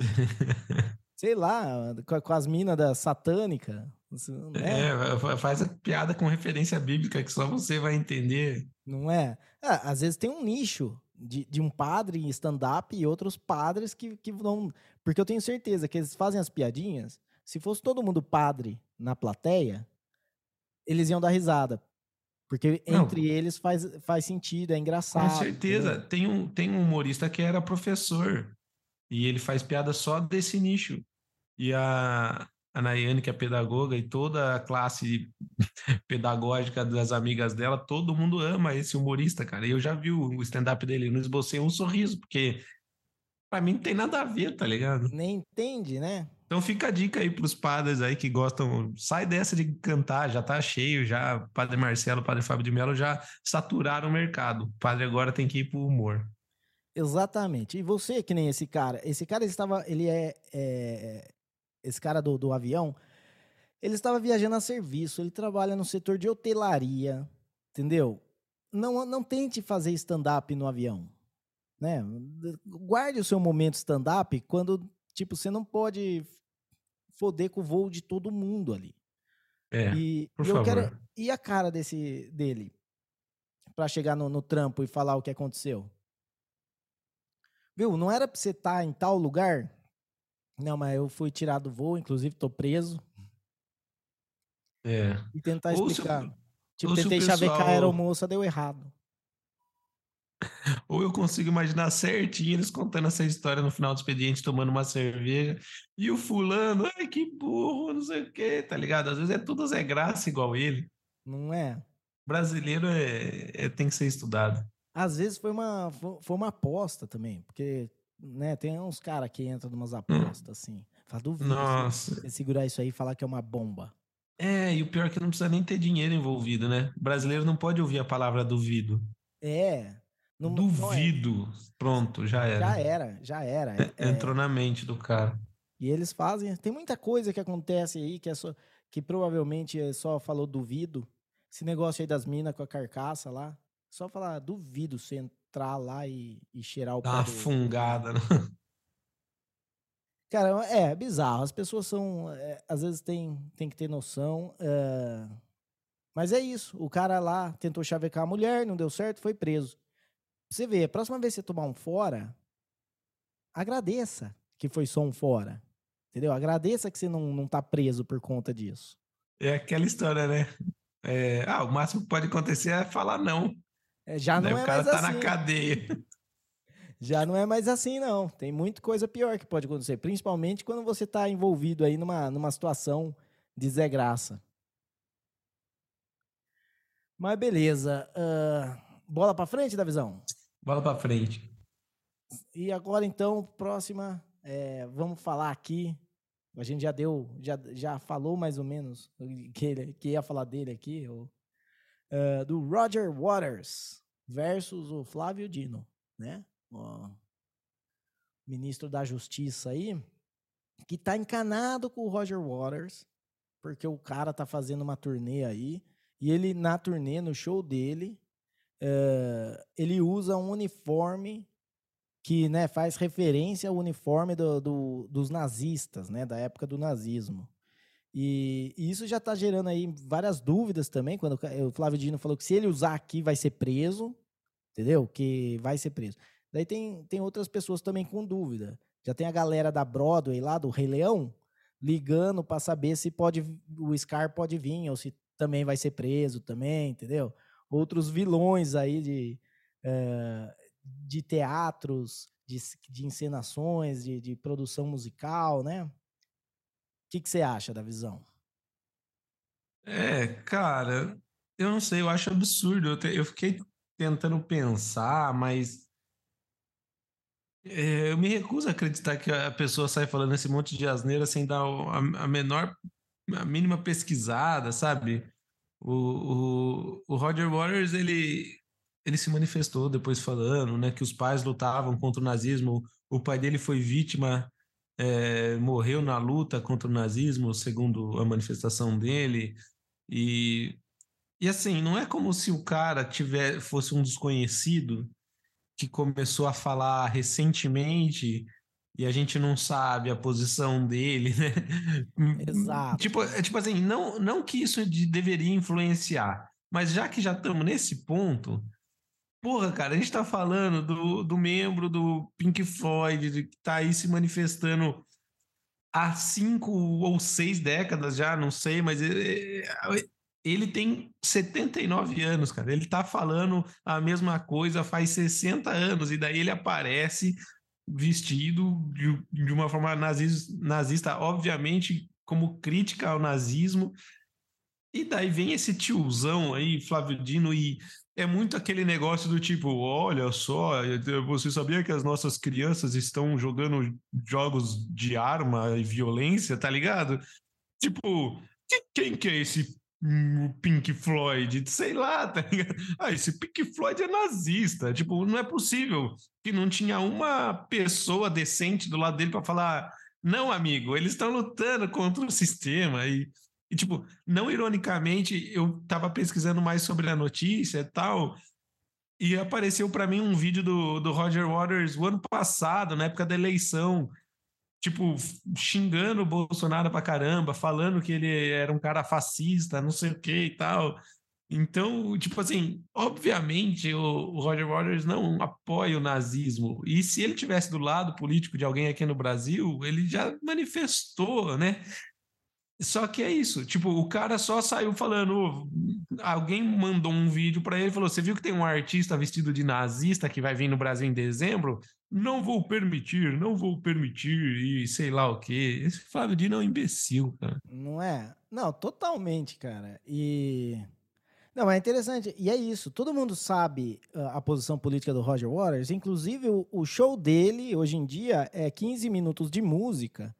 sei lá, com, com as minas da satânica. Né? É, faz a piada com referência bíblica que só você vai entender. Não é? Ah, às vezes tem um nicho de, de um padre em stand-up e outros padres que, que vão. Porque eu tenho certeza que eles fazem as piadinhas. Se fosse todo mundo padre na plateia, eles iam dar risada. Porque entre Não. eles faz, faz sentido, é engraçado. Com certeza. Tem um, tem um humorista que era professor. E ele faz piada só desse nicho. E a, a Nayane, que é pedagoga, e toda a classe pedagógica das amigas dela, todo mundo ama esse humorista, cara. E eu já vi o stand-up dele, não esbocei um sorriso, porque para mim não tem nada a ver, tá ligado? Nem entende, né? Então fica a dica aí pros padres aí que gostam, sai dessa de cantar, já tá cheio, já Padre Marcelo, Padre Fábio de Mello já saturaram o mercado. O padre agora tem que ir pro humor. Exatamente. E você, que nem esse cara, esse cara ele estava, ele é, é esse cara do, do avião, ele estava viajando a serviço, ele trabalha no setor de hotelaria, entendeu? Não, não tente fazer stand-up no avião, né? Guarde o seu momento stand-up quando, tipo, você não pode foder com o voo de todo mundo ali. É, e, por eu favor. Quero, e a cara desse dele para chegar no, no trampo e falar o que aconteceu? Viu? Não era pra você estar tá em tal lugar não, mas eu fui tirado do voo, inclusive tô preso. É. E tentar explicar. Se, tipo, tentei pessoal... chavecar a aeromoça, deu errado. Ou eu consigo imaginar certinho eles contando essa história no final do expediente, tomando uma cerveja, e o fulano, ai que burro, não sei o quê, tá ligado? Às vezes é tudo Zé Graça igual ele. Não é? Brasileiro é, é tem que ser estudado. Às vezes foi uma, foi uma aposta também, porque né, tem uns caras que entram numas hum. apostas, assim. Fala, duvido Nossa. Você segurar isso aí e falar que é uma bomba. É, e o pior é que não precisa nem ter dinheiro envolvido, né? O brasileiro não pode ouvir a palavra duvido. É. Não, duvido. Não é. Pronto, já era. Já era, já era. É, Entrou na mente do cara. E eles fazem. Tem muita coisa que acontece aí que é só. Que provavelmente é só falou duvido. Esse negócio aí das minas com a carcaça lá. Só falar duvido você entrar lá e, e cheirar o Dá uma fungada, né? Cara, é, é bizarro. As pessoas são. É, às vezes tem, tem que ter noção. É... Mas é isso. O cara lá tentou chavecar a mulher, não deu certo, foi preso. Você vê, a próxima vez que você tomar um fora, agradeça que foi só um fora. Entendeu? Agradeça que você não, não tá preso por conta disso. É aquela história, né? É, ah, o máximo que pode acontecer é falar não. É, já não Daí é o cara mais tá assim. na cadeia. Já não é mais assim, não. Tem muita coisa pior que pode acontecer, principalmente quando você está envolvido aí numa, numa situação de desgraça. Mas beleza. ah, bola para frente, Davizão? Bola pra frente. E agora, então, próxima, é, vamos falar aqui. A gente já deu, já, já falou mais ou menos que, ele, que ia falar dele aqui, o, ah, do Roger Waters versus o Flávio Dino, né? O ministro da Justiça aí, que tá encanado com o Roger Waters, porque o cara tá fazendo uma turnê aí, e ele, na turnê, no show dele, eh, ele usa um uniforme que né, faz referência ao uniforme do- do- dos nazistas, né, da época do nazismo. E, e isso já está gerando aí várias dúvidas também, quando o Flávio Dino falou que se ele usar aqui vai ser preso, entendeu? Que vai ser preso. Daí tem, tem outras pessoas também com dúvida. Já tem a galera da Broadway lá, do Rei Leão, ligando para saber se pode o Scar pode vir ou se também vai ser preso também, entendeu? Outros vilões aí de, eh, de teatros, de, de encenações, de, de produção musical, né? Que, que você acha da visão? É, cara, eu não sei, eu acho absurdo. Eu, te- eu fiquei tentando pensar, mas é, eu me recuso a acreditar que a pessoa sai falando esse monte de asneira sem dar a, a menor, a mínima pesquisada, sabe? O, o, o Roger Waters, ele, ele se manifestou depois falando, né, que os pais lutavam contra o nazismo. O pai dele foi vítima, é, morreu na luta contra o nazismo, segundo a manifestação dele. E, e assim, não é como se o cara tiver, fosse um desconhecido que começou a falar recentemente e a gente não sabe a posição dele, né? Exato. Tipo, é tipo assim, não, não que isso de- deveria influenciar, mas já que já estamos nesse ponto, porra, cara, a gente tá falando do, do membro do Pink Floyd de- que tá aí se manifestando há cinco ou seis décadas já, não sei, mas ele, ele tem 79 anos, cara. Ele tá falando a mesma coisa faz 60 anos, e daí ele aparece vestido de, de uma forma nazis- nazista, obviamente, como crítica ao nazismo. E daí vem esse tiozão aí, Flávio Dino, e é muito aquele negócio do tipo: olha só, você sabia que as nossas crianças estão jogando jogos de arma e violência, tá ligado? Tipo, que- quem que é esse hum, Pink Floyd? Sei lá, tá ligado? Ah, esse Pink Floyd é nazista. Tipo, não é possível que não tinha uma pessoa decente do lado dele para falar: não, amigo, eles estão lutando contra o sistema. E, e, tipo, não ironicamente, eu tava pesquisando mais sobre a notícia e tal. E apareceu para mim um vídeo do, do Roger Waters o ano passado, na época da eleição, tipo, xingando o Bolsonaro pra caramba, falando que ele era um cara fascista, não sei o que e tal. Então, tipo assim, obviamente o, o Roger Waters não apoia o nazismo. E se ele tivesse do lado político de alguém aqui no Brasil, ele já manifestou, né? Só que é isso, tipo, o cara só saiu falando, "Ô, alguém mandou um vídeo para ele falou: "Você viu que tem um artista vestido de nazista que vai vir no Brasil em dezembro? Não vou permitir, não vou permitir e sei lá o quê". Esse Flávio Dino é um imbecil, cara. Não é? Não, totalmente, cara. E. Não, é interessante. E é isso. Todo mundo sabe ah, a posição política do Roger Waters. Inclusive, o show dele, hoje em dia, é 15 minutos de música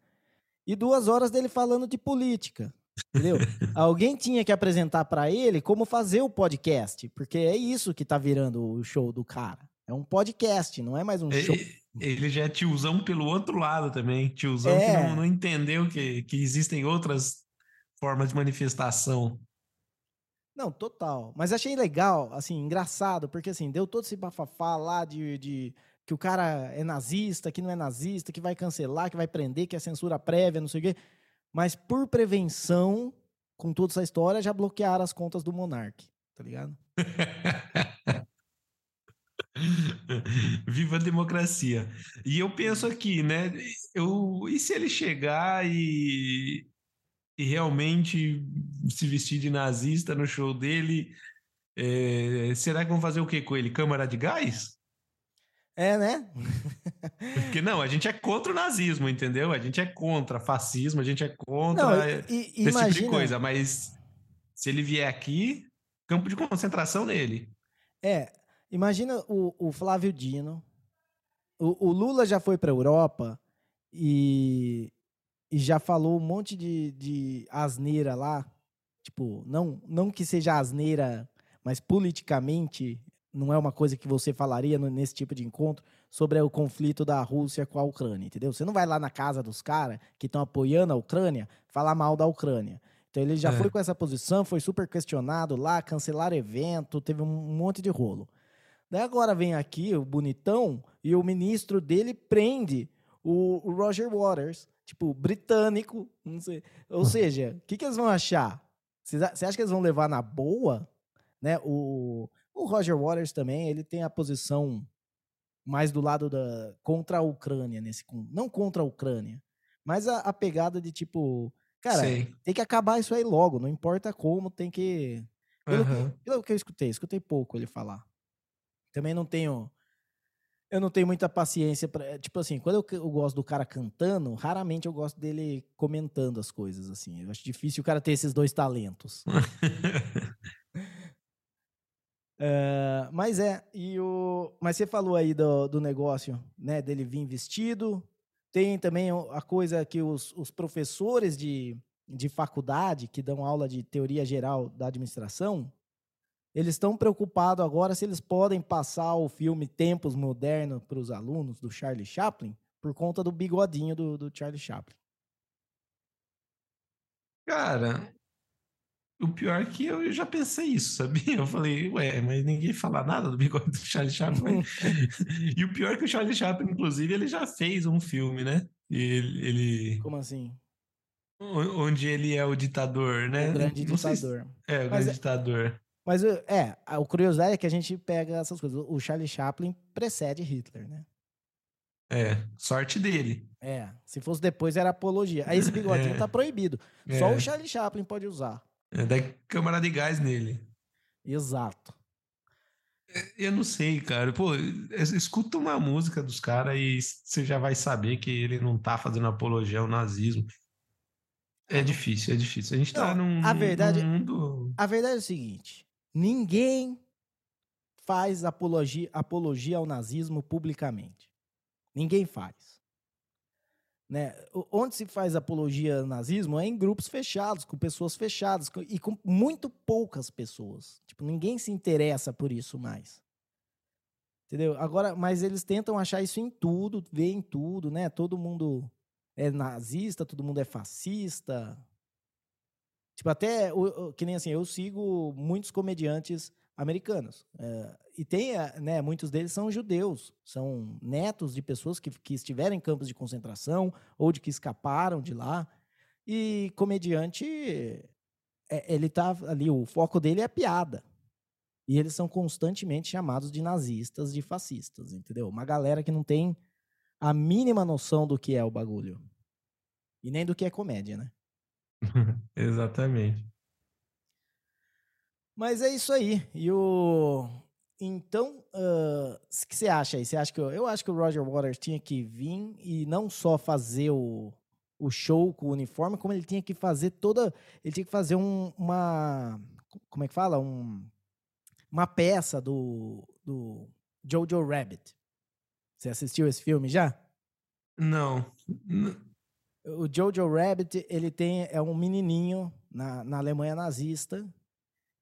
e duas horas dele falando de política. Entendeu? Alguém tinha que apresentar para ele como fazer o podcast, porque é isso que tá virando o show do cara. É um podcast, não é mais um show. Ele já é tiozão pelo outro lado também. Tiozão que É. não, não entendeu que, que existem outras formas de manifestação. Não, total. Mas achei legal, assim, engraçado, porque assim, deu todo esse bafafá lá de, de que o cara é nazista, que não é nazista, que vai cancelar, que vai prender, que é censura prévia, não sei o quê. Mas por prevenção, com toda essa história, já bloquearam as contas do Monark, tá ligado? Viva a democracia. E eu penso aqui, né? Eu, e se ele chegar e, e realmente se vestir de nazista no show dele? É, será que vão fazer o que com ele? Câmara de gás? É, né? Porque não, a gente é contra o nazismo, entendeu? A gente é contra fascismo, a gente é contra Não, e, e, esse imagina, tipo de coisa. Mas se ele vier aqui, campo de concentração dele. É, imagina o, o Flávio Dino. O, o Lula já foi para a Europa e, e já falou um monte de, de asneira lá. Tipo, não, não que seja asneira, mas politicamente não é uma coisa que você falaria nesse tipo de encontro sobre o conflito da Rússia com a Ucrânia, entendeu? Você não vai lá na casa dos caras que estão apoiando a Ucrânia falar mal da Ucrânia. Então ele já é. foi com essa posição, foi super questionado lá, cancelaram evento, teve um monte de rolo. Daí agora vem aqui o bonitão e o ministro dele prende o, o Roger Waters, tipo, britânico, não sei. Ou seja, o que, que eles vão achar? Você acha que eles vão levar na boa? Né? O, o Roger Waters também, ele tem a posição mais do lado da contra a Ucrânia nesse não contra a Ucrânia, mas a, a pegada de tipo, cara, tem que acabar isso aí logo, não importa como, tem que pelo, uhum. que pelo que eu escutei, escutei pouco ele falar. Também não tenho eu não tenho muita paciência para tipo assim, quando eu, eu, gosto do cara cantando, raramente eu gosto dele comentando as coisas assim. Eu acho difícil o cara ter esses dois talentos. Uh, mas é, e o, mas você falou aí do, do negócio, né, dele vir vestido. Tem também a coisa que os, os professores de, de faculdade que dão aula de teoria geral da administração, eles estão preocupados agora se eles podem passar o filme Tempos Modernos para os alunos do Charlie Chaplin por conta do bigodinho do, do Charlie Chaplin. Cara, o pior é que eu já pensei isso, sabia? Eu falei, ué, mas ninguém fala nada do bigode do Charlie Chaplin. e o pior é que o Charlie Chaplin, inclusive, ele já fez um filme, né? Ele, ele... Como assim? Onde ele é o ditador, né? O grande ditador. Se... É, o grande mas, ditador. Mas é, a curiosidade é que a gente pega essas coisas. O Charlie Chaplin precede Hitler, né? É, sorte dele. É, se fosse depois era apologia. Aí esse bigodinho é. tá proibido. Só é. o Charlie Chaplin pode usar. É, dá câmara de gás nele. Exato. É, eu não sei, cara. Pô, escuta uma música dos caras e você já vai saber que ele não tá fazendo apologia ao nazismo. É difícil, é difícil. A gente tá não, tá num, a verdade, num mundo. A verdade é o seguinte: ninguém faz apologia, apologia ao nazismo publicamente. Ninguém faz. Né? Onde se faz apologia ao nazismo é em grupos fechados, com pessoas fechadas e com muito poucas pessoas. Tipo, ninguém se interessa por isso mais. Entendeu? Agora, mas eles tentam achar isso em tudo, ver em tudo, né? Todo mundo é nazista, todo mundo é fascista. Tipo, até que nem assim, eu sigo muitos comediantes americanos. É, e tem, eh, né, muitos deles são judeus, são netos de pessoas que, que estiveram em campos de concentração ou de que escaparam de lá. E comediante, é, ele tá ali, o foco dele é piada. E eles são constantemente chamados de nazistas, de fascistas, entendeu? Uma galera que não tem a mínima noção do que é o bagulho. E nem do que é comédia, né? Exatamente. Mas é isso aí. E o. Então, o uh, que você acha aí? Você acha que eu, eu acho que o Roger Waters tinha que vir e não só fazer o, o show com o uniforme, como ele tinha que fazer toda. Ele tinha que fazer um, uma. Como é que fala? Um, uma peça do, do Jojo Rabbit. Você assistiu esse filme já? Não. O Jojo Rabbit, ele tem é um menininho na, na Alemanha nazista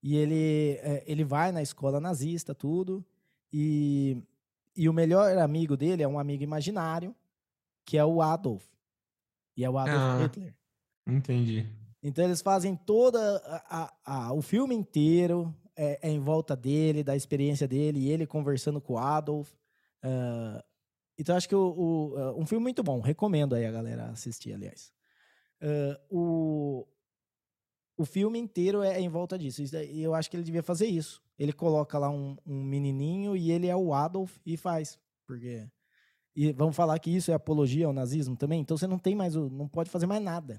e ele, é, ele vai na escola nazista, tudo. E, e o melhor amigo dele é um amigo imaginário, que é o Adolf. E é o Adolf ah, Hitler. Entendi. Então eles fazem toda a, a, a, o filme inteiro é, é, em volta dele, da experiência dele, e ele conversando com o Adolf. Uh, então acho que o, o, uh, um filme muito bom, recomendo aí a galera assistir, aliás. Uh, o, O filme inteiro é em volta disso. E eu acho que ele devia fazer isso. Ele coloca lá um, um menininho e ele é o Adolf e faz. Porque. E vamos falar que isso é apologia ao nazismo também? Então você não tem mais. não pode fazer mais nada.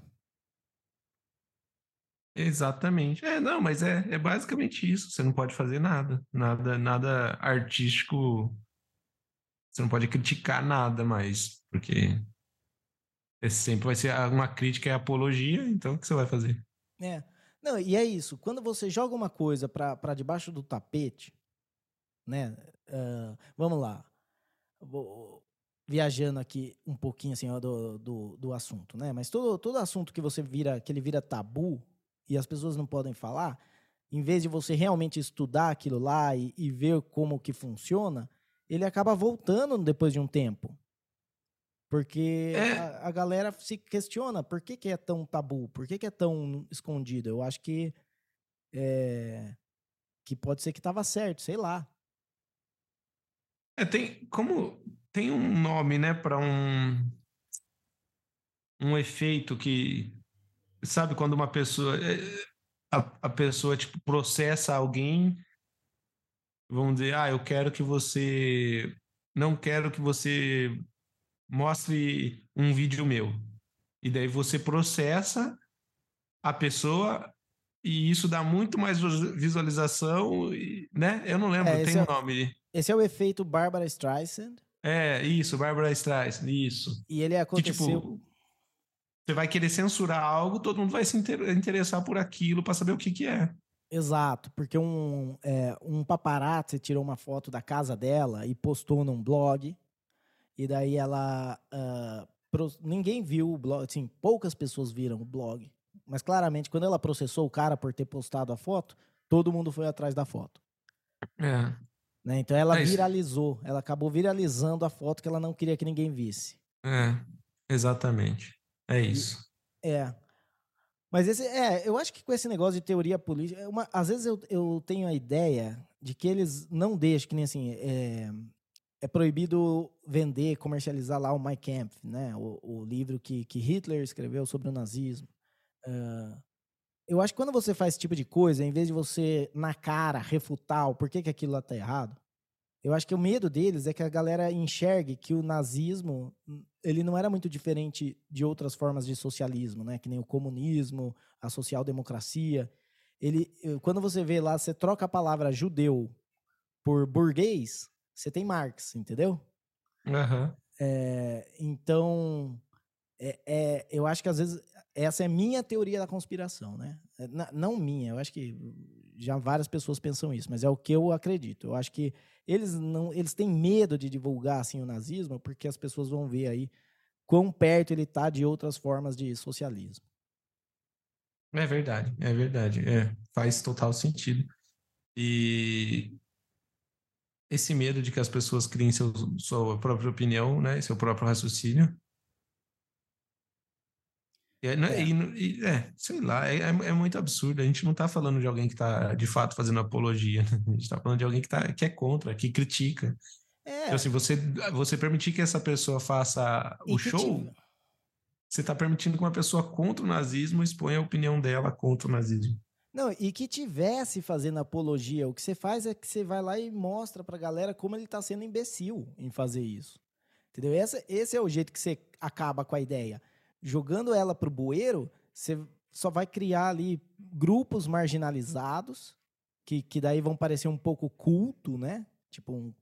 Exatamente. É, não, mas é, é basicamente isso. Você não pode fazer nada. Nada, nada artístico. Você não pode criticar nada mais, porque sempre vai ser uma crítica e apologia, então o que você vai fazer? É. Não, e é isso. Quando você joga uma coisa para debaixo do tapete, né? Uh, vamos lá. Vou, viajando aqui um pouquinho assim do, do, do assunto, né? Mas todo, todo assunto que você vira, que ele vira tabu, e as pessoas não podem falar, em vez de você realmente estudar aquilo lá e, e ver como que funciona, ele acaba voltando depois de um tempo. Porque é. a, a, galera se questiona por que, que é tão tabu, por que, que é tão escondido. Eu acho que é, que pode ser que estava certo, sei lá. É, tem como tem um nome, né, para um um efeito que sabe quando uma pessoa eh, a, a pessoa tipo processa alguém vamos dizer ah eu quero que você não quero que você mostre um vídeo meu. E daí você processa a pessoa e isso dá muito mais visualização né? Eu não lembro é, tem um é, nome. esse é o efeito Barbara Streisand. É isso Barbara Streisand isso. E ele aconteceu que, tipo, você vai querer censurar algo, todo mundo vai se interessar por aquilo para saber o que, que é. Exato, porque um, é, um paparazzi tirou uma foto da casa dela e postou num blog, e daí ela. Uh, pro, ninguém viu o blog, assim, poucas pessoas viram o blog, mas claramente quando ela processou o cara por ter postado a foto, todo mundo foi atrás da foto. É. Né? Então ela é viralizou, ela acabou viralizando a foto que ela não queria que ninguém visse. É, exatamente. É isso. É. Mas esse, é, eu acho que com esse negócio de teoria política, é uma, às vezes eu, eu tenho a ideia de que eles não deixam, que nem assim, é, é proibido vender, comercializar lá o Mein Kampf, né? O, o livro que, que Hitler escreveu sobre o nazismo. Uh, eu acho que quando você faz esse tipo de coisa, em vez de você, na cara, refutar o porquê que aquilo lá tá errado, eu acho que o medo deles é que a galera enxergue que o nazismo ele não era muito diferente de outras formas de socialismo, né? Que nem o comunismo, a social-democracia. Ele, quando você vê lá, você troca a palavra judeu por burguês, você tem Marx, entendeu? Uhum. É, então, é, é, eu acho que às vezes essa é minha teoria da conspiração, né? É, não minha, eu acho que já várias pessoas pensam isso, mas é o que eu acredito. Eu acho que eles não, eles têm medo de divulgar assim o nazismo porque as pessoas vão ver aí quão perto ele está de outras formas de socialismo. É verdade, é verdade, é, faz total sentido. E esse medo de que as pessoas criem seu, sua própria opinião, né, seu próprio raciocínio, é, né, é. E, é, sei lá, é, é, é muito absurdo. A gente não está falando de alguém que está de fato fazendo apologia, né? a gente está falando de alguém que, tá, que é contra, que critica. É. Então, assim, você, você permitir que essa pessoa faça o show, você está permitindo que uma pessoa contra o nazismo exponha a opinião dela contra o nazismo. Não, e que tivesse fazendo apologia, o que você faz é que você vai lá e mostra pra galera como ele está sendo imbecil em fazer isso. Entendeu? Esse, esse é o jeito que você acaba com a ideia jogando ela para o bueiro, você só vai criar ali grupos marginalizados, que, que daí vão parecer um pouco culto, né? Tipo um,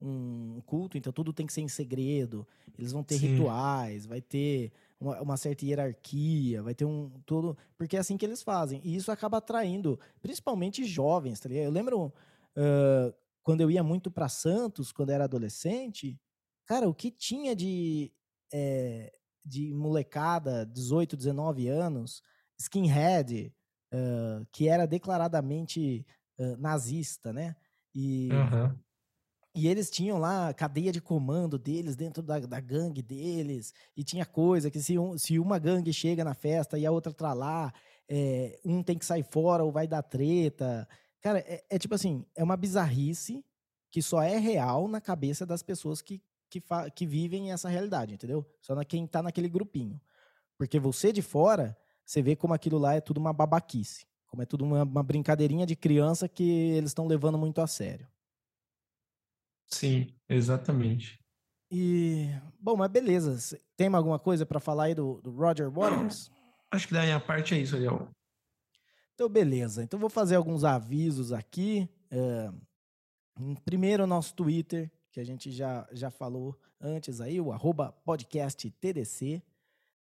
um culto, então tudo tem que ser em segredo. Eles vão ter Sim. rituais, vai ter uma, uma, certa hierarquia, vai ter um tudo. Porque é assim que eles fazem. E isso acaba atraindo, principalmente jovens, tá ligado? Eu lembro uh, quando eu ia muito para Santos, quando era adolescente, cara, o que tinha de. É, de molecada, 18, 19 anos, skinhead, uh, que era declaradamente uh, nazista, né? E, uhum. E eles tinham lá a cadeia de comando deles dentro da, da gangue deles, e tinha coisa que se, um, se uma gangue chega na festa e a outra tá lá, é, um tem que sair fora ou vai dar treta. Cara, é, é tipo assim, é uma bizarrice que só é real na cabeça das pessoas que que, que vivem essa realidade, entendeu? Só na quem tá naquele grupinho. Porque você de fora, você vê como aquilo lá é tudo uma babaquice. Como é tudo uma, uma brincadeirinha de criança que eles estão levando muito a sério. Sim, exatamente. E, bom, mas beleza. Tem alguma coisa para falar aí do, do Roger Waters? Acho que da minha parte é isso, Ariel. Então, beleza. Então, vou fazer alguns avisos aqui. É, primeiro, nosso Twitter, que a gente já, já falou antes aí, o arroba podcast TDC,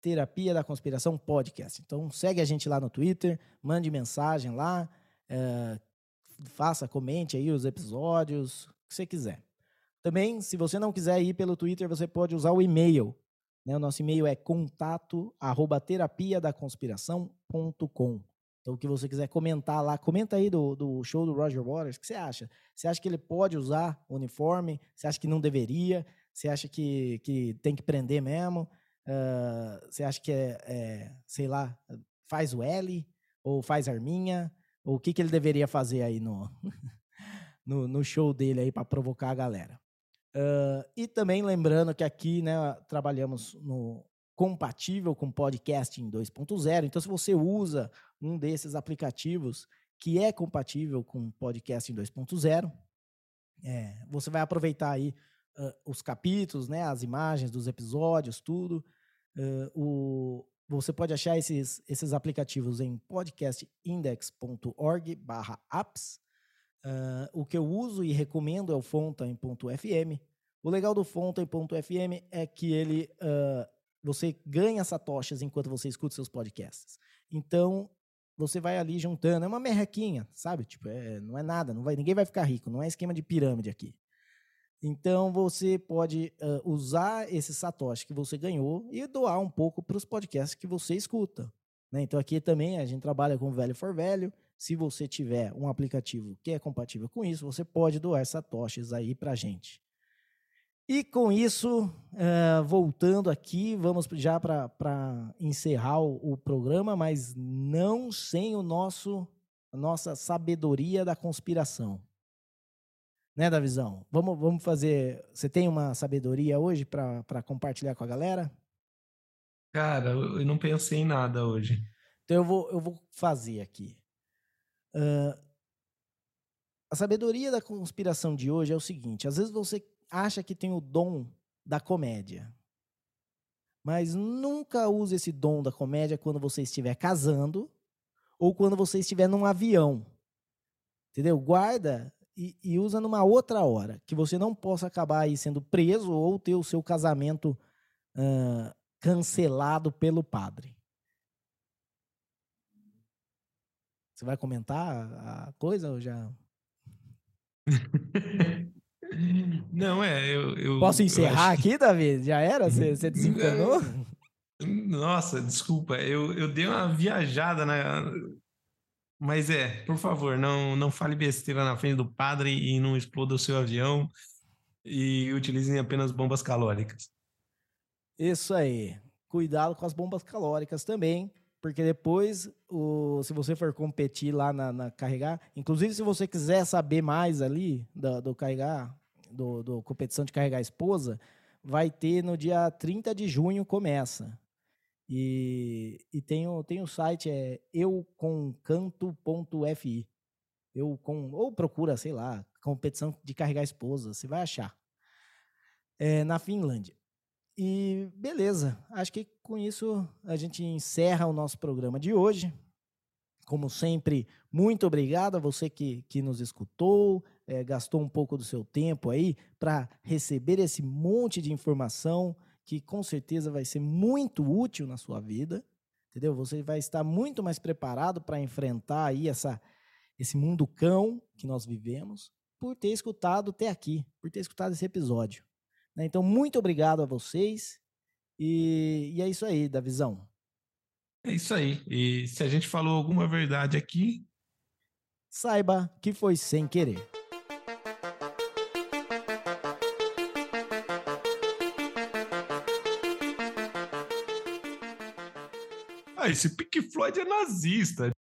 Terapia da Conspiração Podcast. Então, segue a gente lá no Twitter, mande mensagem lá, é, faça, comente aí os episódios, o que você quiser. Também, se você não quiser ir pelo Twitter, você pode usar o e-mail. Né? O nosso e-mail é contato arroba terapia da conspiração.com. Então, o que você quiser comentar lá, comenta aí do, do show do Roger Waters. O que você acha? Você acha que ele pode usar uniforme? Você acha que não deveria? Você acha que, que tem que prender mesmo? Uh, você acha que é, é, sei lá, faz o L? Ou faz arminha? Ou o que, que ele deveria fazer aí no, no, no show dele aí para provocar a galera? Uh, e também lembrando que aqui né, trabalhamos no compatível com podcasting 2.0. Então, se você usa um desses aplicativos que é compatível com podcasting 2.0, é, você vai aproveitar aí uh, os capítulos, né, as imagens dos episódios, tudo. Uh, o, você pode achar esses, esses aplicativos em podcastindex.org/apps. Uh, o que eu uso e recomendo é o Fontaine.fm. O legal do Fontaine.fm é que ele uh, você ganha satoshis enquanto você escuta seus podcasts. Então, você vai ali juntando, é uma merrequinha, sabe? Tipo, é, não é nada, não vai, ninguém vai ficar rico, não é esquema de pirâmide aqui. Então, você pode uh, usar esse satoshi que você ganhou e doar um pouco para os podcasts que você escuta. Né? Então, aqui também a gente trabalha com Velho for Velho. Se você tiver um aplicativo que é compatível com isso, você pode doar satoshis aí para a gente. E com isso, uh, voltando aqui, vamos já para encerrar o, o, programa, mas não sem o nosso a nossa sabedoria da conspiração. Né, Davizão? Vamos, vamos fazer. Você tem uma sabedoria hoje para compartilhar com a galera? Cara, eu não pensei em nada hoje. Então eu vou, eu vou fazer aqui. Uh, a sabedoria da conspiração de hoje é o seguinte: às vezes você acha que tem o dom da comédia. Mas nunca use esse dom da comédia quando você estiver casando ou quando você estiver num avião. Entendeu? Guarda e, e, usa numa outra hora, que você não possa acabar aí sendo preso ou ter o seu casamento uh, cancelado pelo padre. Você vai comentar a coisa ou já? Não, é, eu. eu Posso encerrar eu aqui, Davi? Já era? Você, você desencanou? Nossa, desculpa, eu, eu dei uma viajada na. Mas é, por favor, não, não fale besteira na frente do padre e não exploda o seu avião e utilizem apenas bombas calóricas. Isso aí. Cuidado com as bombas calóricas também, porque depois, o, se você for competir lá na, na carregar, inclusive se você quiser saber mais ali do, do carregar, do, do competição de carregar esposa, vai ter no dia 30 de junho, começa. E, e tem, o, tem o site, é euconcanto.fi. Eu com, ou procura, sei lá, competição de carregar esposa, você vai achar. É, na Finlândia. E beleza, acho que com isso a gente encerra o nosso programa de hoje. Como sempre, muito obrigado a você que, que nos escutou, é, gastou um pouco do seu tempo aí para receber esse monte de informação que com certeza vai ser muito útil na sua vida, entendeu? Você vai estar muito mais preparado para enfrentar aí essa, esse mundo cão que nós vivemos por ter escutado até aqui, por ter escutado esse episódio. Né? Então, muito obrigado a vocês e, e é isso aí, da visão. É isso aí. E se a gente falou alguma verdade aqui, saiba que foi sem querer. Ah, esse Pink Floyd é nazista.